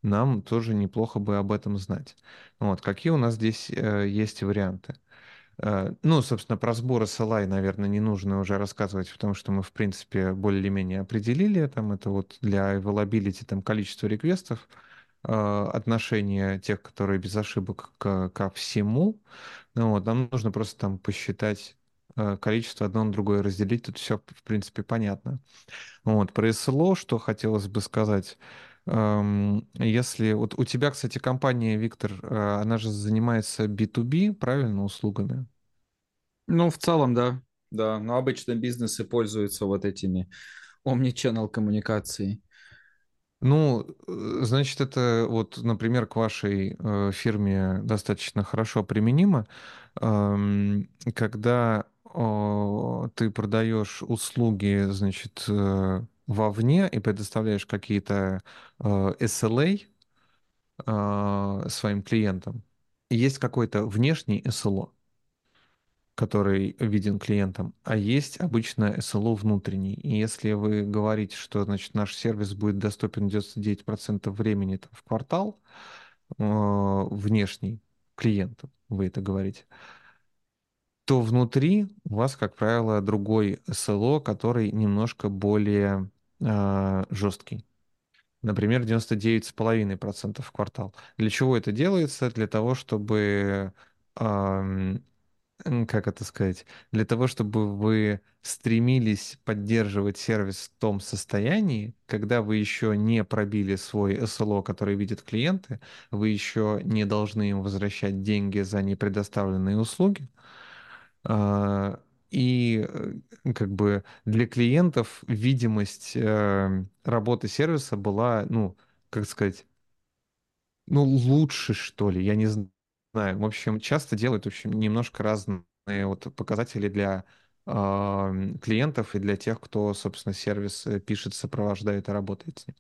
нам тоже неплохо бы об этом знать. Вот. Какие у нас здесь э, есть варианты? Ну, собственно, про сбор SLI, наверное, не нужно уже рассказывать, потому что мы, в принципе, более-менее определили, там, это вот для availability, там, количество реквестов, э, отношение тех, которые без ошибок к, ко всему. Ну, вот, нам нужно просто там посчитать э, количество одно на другое разделить, тут все, в принципе, понятно. Вот, про SLO, что хотелось бы сказать, эм, если вот у тебя, кстати, компания, Виктор, она же занимается B2B, правильно, услугами? Ну, в целом, да. Да, но обычно бизнесы пользуются вот этими omni-channel коммуникацией. Ну, э, значит, это вот, например, к вашей э, фирме достаточно хорошо применимо, э, когда э, ты продаешь услуги, значит, э, вовне и предоставляешь какие-то э, SLA э, своим клиентам. Есть какой-то внешний SLO который виден клиентам, а есть обычно SLO внутренний. И если вы говорите, что значит, наш сервис будет доступен 99% времени там, в квартал, э, внешний клиенту, вы это говорите, то внутри у вас, как правило, другой SLO, который немножко более э, жесткий. Например, 99,5% в квартал. Для чего это делается? Для того, чтобы как это сказать, для того, чтобы вы стремились поддерживать сервис в том состоянии, когда вы еще не пробили свой SLO, который видят клиенты, вы еще не должны им возвращать деньги за непредоставленные услуги. А, и э, как бы для клиентов видимость э, работы сервиса была, ну, как сказать, ну, лучше, что ли, я не знаю. В общем, часто делают, в общем, немножко разные вот показатели для э, клиентов и для тех, кто, собственно, сервис э, пишет, сопровождает и работает с ним.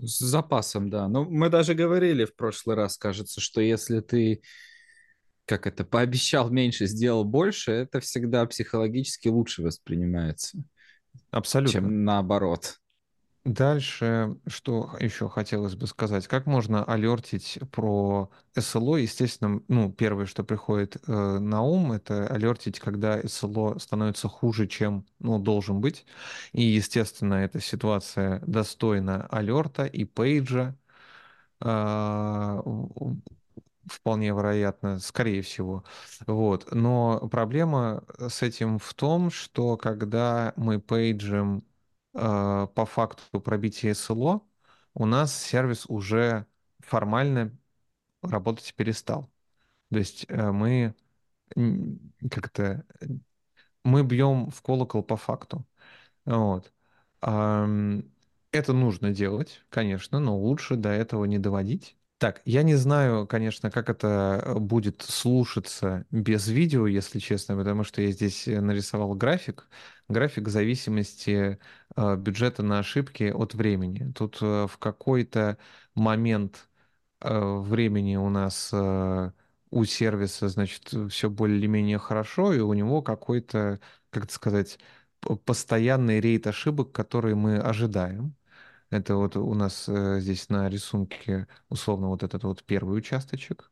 С запасом, да. Ну, мы даже говорили в прошлый раз, кажется, что если ты, как это, пообещал меньше, сделал больше, это всегда психологически лучше воспринимается. Абсолютно. Чем наоборот. Дальше, что еще хотелось бы сказать, как можно алертить про SLO? Естественно, ну, первое, что приходит э, на ум, это алертить, когда SLO становится хуже, чем ну, должен быть. И, естественно, эта ситуация достойна алерта и пейджа. Э, вполне вероятно, скорее всего. Вот. Но проблема с этим в том, что когда мы пейджем Э, по факту пробития СЛО у нас сервис уже формально работать перестал. То есть э, мы как-то мы бьем в колокол по факту. Вот. Это нужно делать, конечно, но лучше до этого не доводить. Так, я не знаю, конечно, как это э, будет слушаться без видео, если честно, потому что я здесь э, нарисовал график. График зависимости э, бюджета на ошибки от времени. Тут в какой-то момент времени у нас у сервиса, значит, все более-менее хорошо, и у него какой-то, как это сказать, постоянный рейд ошибок, который мы ожидаем. Это вот у нас э, здесь на рисунке условно вот этот вот первый участочек.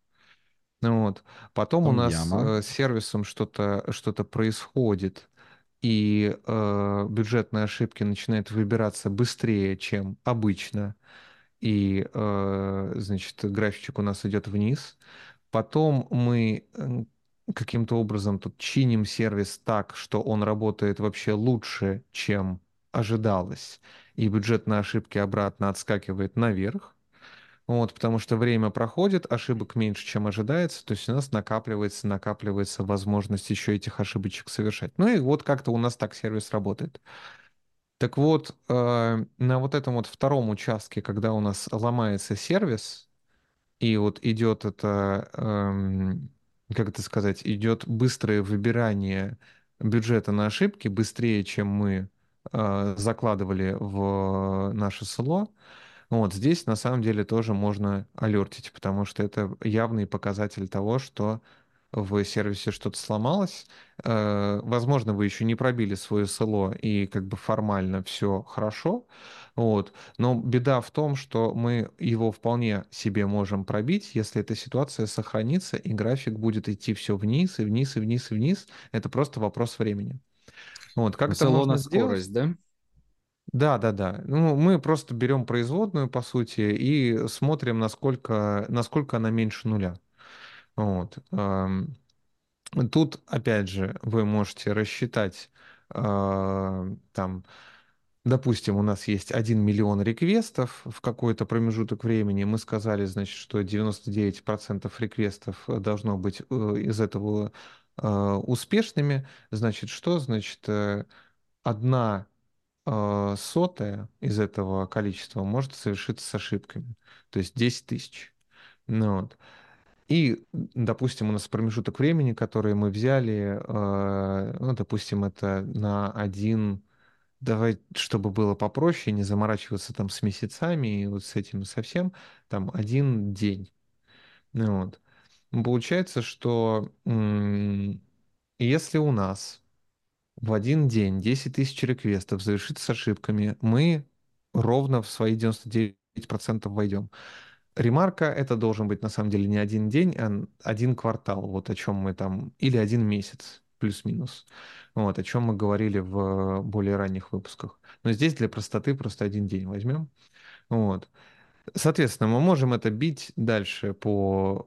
Ну вот. Потом, Потом у нас яма. э, с сервисом что-то что происходит, и э, бюджетные ошибки начинают выбираться быстрее, чем обычно. И, э, значит, графичек у нас идет вниз. Потом мы каким-то образом тут чиним сервис так, что он работает вообще лучше, чем ожидалось и бюджет на ошибки обратно отскакивает наверх. Вот, потому что время проходит, ошибок меньше, чем ожидается, то есть у нас накапливается, накапливается возможность еще этих ошибочек совершать. Ну и вот как-то у нас так сервис работает. Так вот, э, на вот этом вот втором участке, когда у нас ломается сервис, и вот идет это, э, как это сказать, идет быстрое выбирание бюджета на ошибки, быстрее, чем мы закладывали в наше село. Вот здесь на самом деле тоже можно алертить, потому что это явный показатель того, что в сервисе что-то сломалось. Э, возможно, вы еще не пробили свое село и как бы формально все хорошо. Вот. Но беда в том, что мы его вполне себе можем пробить, если эта ситуация сохранится, и график будет идти все вниз, и вниз, и вниз, и вниз. Это просто вопрос времени. Вот, как это можно скорость, сделать? да? Да, да, да. Ну, мы просто берем производную, по сути, и смотрим, насколько, насколько она меньше нуля. Вот. Тут, опять же, вы можете рассчитать а, там, допустим, у нас есть 1 миллион реквестов в какой-то промежуток времени. Мы сказали, значит, что 99% реквестов должно быть э, из этого Э, успешными, значит, что? Значит, э, одна э, сотая из этого количества может совершиться с ошибками, то есть 10 тысяч. Ну, вот. И, допустим, у нас промежуток времени, который мы взяли, ну, допустим, это на один, давай, чтобы было попроще, не заморачиваться там с месяцами и вот с этим совсем, там один день. Ну, вот. Получается, что если у нас в один день 10 тысяч реквестов завершится с ошибками, мы ровно в свои 99% войдем. Ремарка это должен быть на самом деле не один день, а один квартал, вот о чем мы там, или один месяц, плюс-минус. Вот, о чем мы говорили в более ранних выпусках. Но здесь для простоты просто один день возьмем. Вот. Соответственно, мы можем это бить дальше по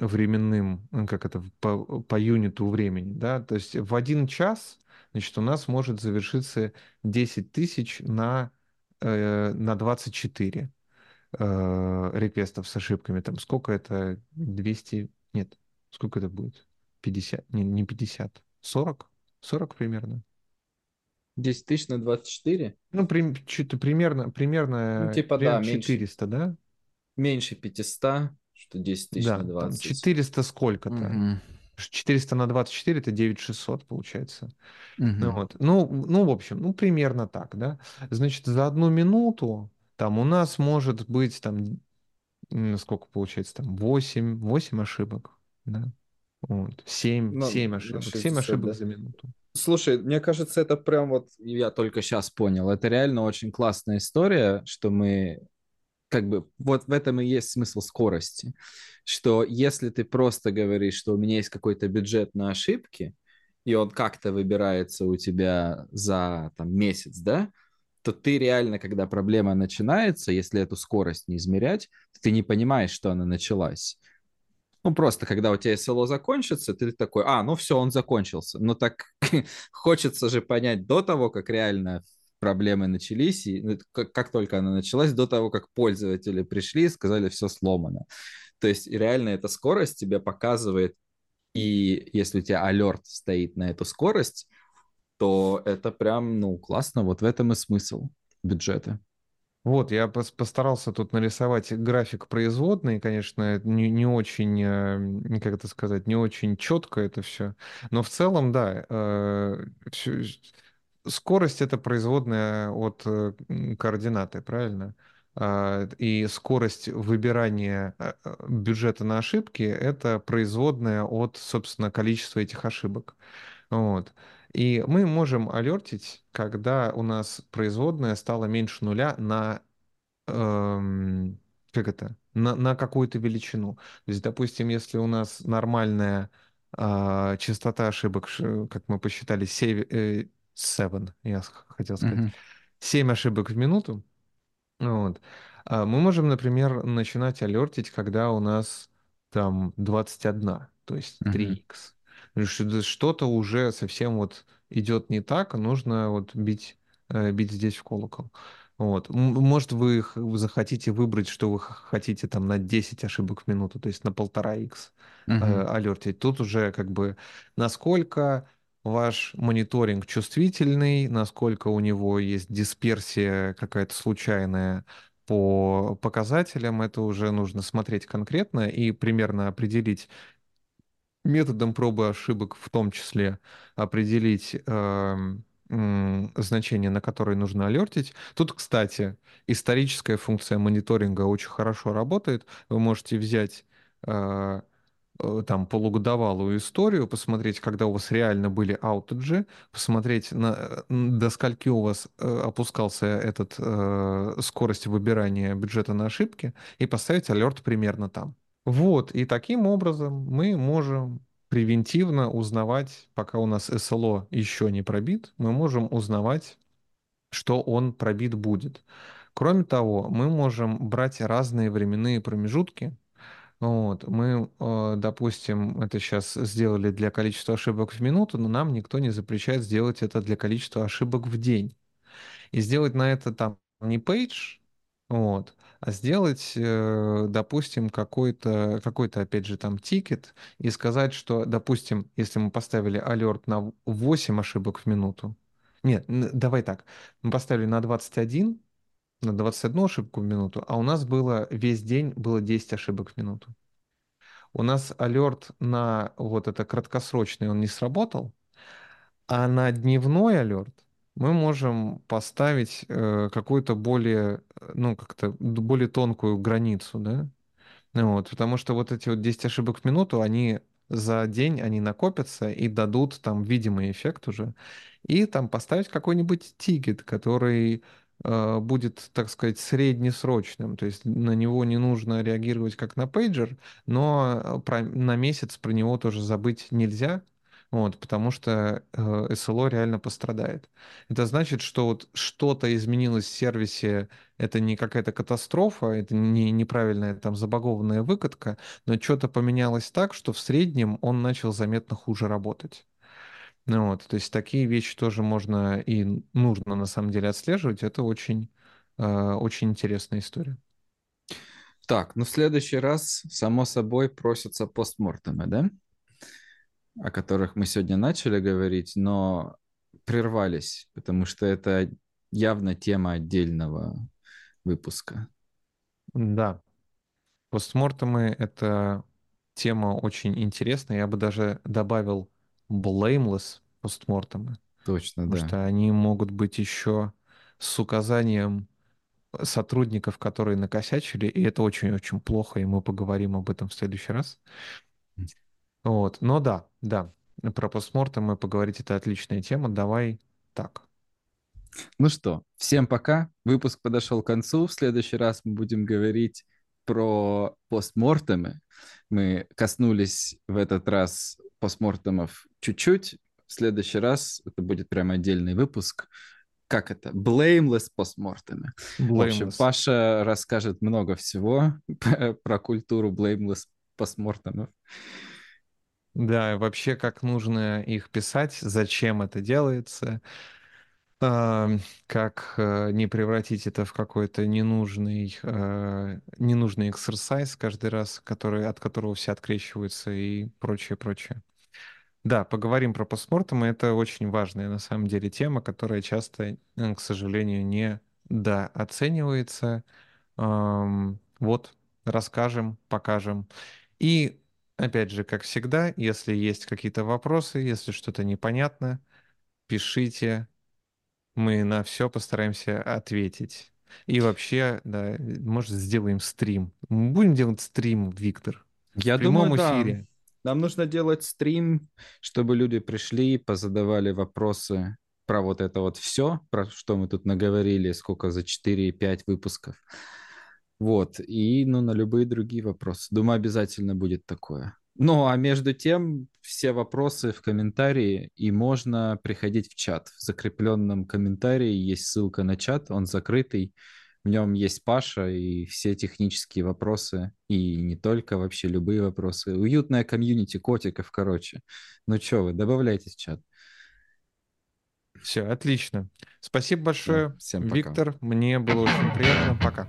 э, временным, как это, по, по юниту времени, да, то есть в один час, значит, у нас может завершиться 10 тысяч на, э, на 24 э, реквестов с ошибками, там сколько это, 200, нет, сколько это будет, 50, не, не 50, 40, 40 примерно. 10 тысяч на 24? Ну, при, что-то примерно, примерно, ну, типа, да, 400, меньше, да? Меньше 500, что 10 тысяч да, на 20. Там 400 сколько-то. Угу. 400 на 24 это 9600 получается. Угу. Ну, вот. ну, ну, в общем, ну, примерно так, да. Значит, за одну минуту там у нас может быть там, сколько получается, там 8, 8 ошибок, да. Вот. 7, ну, 7 ошибок. 7 ошибок да? за минуту. Слушай, мне кажется, это прям вот, я только сейчас понял, это реально очень классная история, что мы как бы вот в этом и есть смысл скорости, что если ты просто говоришь, что у меня есть какой-то бюджет на ошибки, и он как-то выбирается у тебя за там, месяц, да, то ты реально, когда проблема начинается, если эту скорость не измерять, ты не понимаешь, что она началась. Ну, просто, когда у тебя СЛО закончится, ты такой, а, ну все, он закончился. Ну, так хочется же понять до того, как реально проблемы начались, и ну, как, как только она началась, до того, как пользователи пришли и сказали, все сломано. То есть реально эта скорость тебе показывает, и если у тебя алерт стоит на эту скорость, то это прям, ну, классно. Вот в этом и смысл бюджета. Вот, я постарался тут нарисовать график производный, конечно, не, не очень, э, как это сказать, не очень четко это все, но в целом, да, э, скорость это производная от э, координаты, правильно? А, и скорость выбирания бюджета на ошибки это производная от, собственно, количества этих ошибок. Вот. И мы можем алертить, когда у нас производная стала меньше нуля на, эм, как это, на, на какую-то величину. То есть, допустим, если у нас нормальная э, частота ошибок, как мы посчитали, 7, э, 7 я хотел сказать, mm-hmm. 7 ошибок в минуту, вот, а мы можем, например, начинать алертить, когда у нас там 21, то есть 3х. Mm-hmm что-то уже совсем вот идет не так, нужно вот бить, э, бить здесь в колокол. Вот. Может, вы захотите выбрать, что вы хотите там на 10 ошибок в минуту, то есть на полтора x uh-huh. э, алертить. Тут уже как бы насколько ваш мониторинг чувствительный, насколько у него есть дисперсия какая-то случайная по показателям, это уже нужно смотреть конкретно и примерно определить, методом пробы ошибок в том числе определить э, э, значение, на которое нужно алертить. Тут, кстати, историческая функция мониторинга очень хорошо работает. Вы можете взять э, э там полугодовалую историю, посмотреть, когда у вас реально были аутеджи, посмотреть, на, до скольки у вас э, опускался этот э, скорость выбирания бюджета на ошибки, и поставить алерт примерно там. Вот, и таким образом мы можем превентивно узнавать, пока у нас СЛО еще не пробит, мы можем узнавать, что он пробит будет. Кроме того, мы можем брать разные временные промежутки. Вот. Мы, э, допустим, это сейчас сделали для количества ошибок в минуту, но нам никто не запрещает сделать это для количества ошибок в день. И сделать на это там не пейдж, вот, а сделать, э, допустим, какой-то, какой-то, опять же, там тикет и сказать, что, допустим, если мы поставили alert на 8 ошибок в минуту, нет, давай так, мы поставили на 21, на 21 ошибку в минуту, а у нас было весь день было 10 ошибок в минуту. У нас alert на вот это краткосрочный, он не сработал, а на дневной alert мы можем поставить э, какую-то более, э, ну, как-то более тонкую границу, да? Вот, потому что вот эти вот 10 ошибок в минуту, они за день, они накопятся и дадут там видимый эффект уже. И там поставить какой-нибудь тикет, который э, будет, так сказать, среднесрочным. То есть на него не нужно реагировать как на пейджер, но про, на месяц про него тоже забыть нельзя. Вот, потому что э, SLO реально пострадает. Это значит, что вот что-то изменилось в сервисе, это не какая-то катастрофа, это не неправильная там забагованная выкатка, но что-то поменялось так, что в среднем он начал заметно хуже работать. Ну вот, то есть такие вещи тоже можно и нужно на самом деле отслеживать. Это очень, э, очень интересная история. Так, ну в следующий раз, само собой, просятся постмортемы, да? О которых мы сегодня начали говорить, но прервались, потому что это явно тема отдельного выпуска. Да. Постмортемы — это тема очень интересная. Я бы даже добавил blameless постмортемы. Точно, потому да. Потому что они могут быть еще с указанием сотрудников, которые накосячили, и это очень-очень плохо, и мы поговорим об этом в следующий раз. Вот, но да, да, про постмортем поговорить это отличная тема. Давай так. Ну что, всем пока. Выпуск подошел к концу. В следующий раз мы будем говорить про постмортемы. Мы коснулись в этот раз постмортемов чуть-чуть. В следующий раз это будет прям отдельный выпуск как это, blameless постмортемы. В общем, Паша расскажет много всего про культуру blameless постмортемов. Да, вообще, как нужно их писать, зачем это делается, как э, не превратить это в какой-то ненужный, э, ненужный эксерсайз каждый раз, который, от которого все открещиваются и прочее, прочее. Да, поговорим про постмортем. Это очень важная на самом деле тема, которая часто, к сожалению, не дооценивается. Вот, расскажем, покажем. И, опять же, как всегда, если есть какие-то вопросы, если что-то непонятно, пишите. Мы на все постараемся ответить. И вообще, да, может, сделаем стрим. Мы будем делать стрим, Виктор. Я в прямом думаю, эфире. Да. Нам нужно делать стрим, чтобы люди пришли, позадавали вопросы про вот это вот все, про что мы тут наговорили, сколько за 4-5 выпусков. Вот, и ну, на любые другие вопросы. Думаю, обязательно будет такое. Ну, а между тем, все вопросы в комментарии, и можно приходить в чат. В закрепленном комментарии есть ссылка на чат, он закрытый. В нем есть Паша и все технические вопросы, и не только, вообще любые вопросы. Уютная комьюнити котиков, короче. Ну что вы, добавляйтесь в чат. Все, отлично. Спасибо большое, Всем Виктор. Пока. Мне было очень приятно. Пока.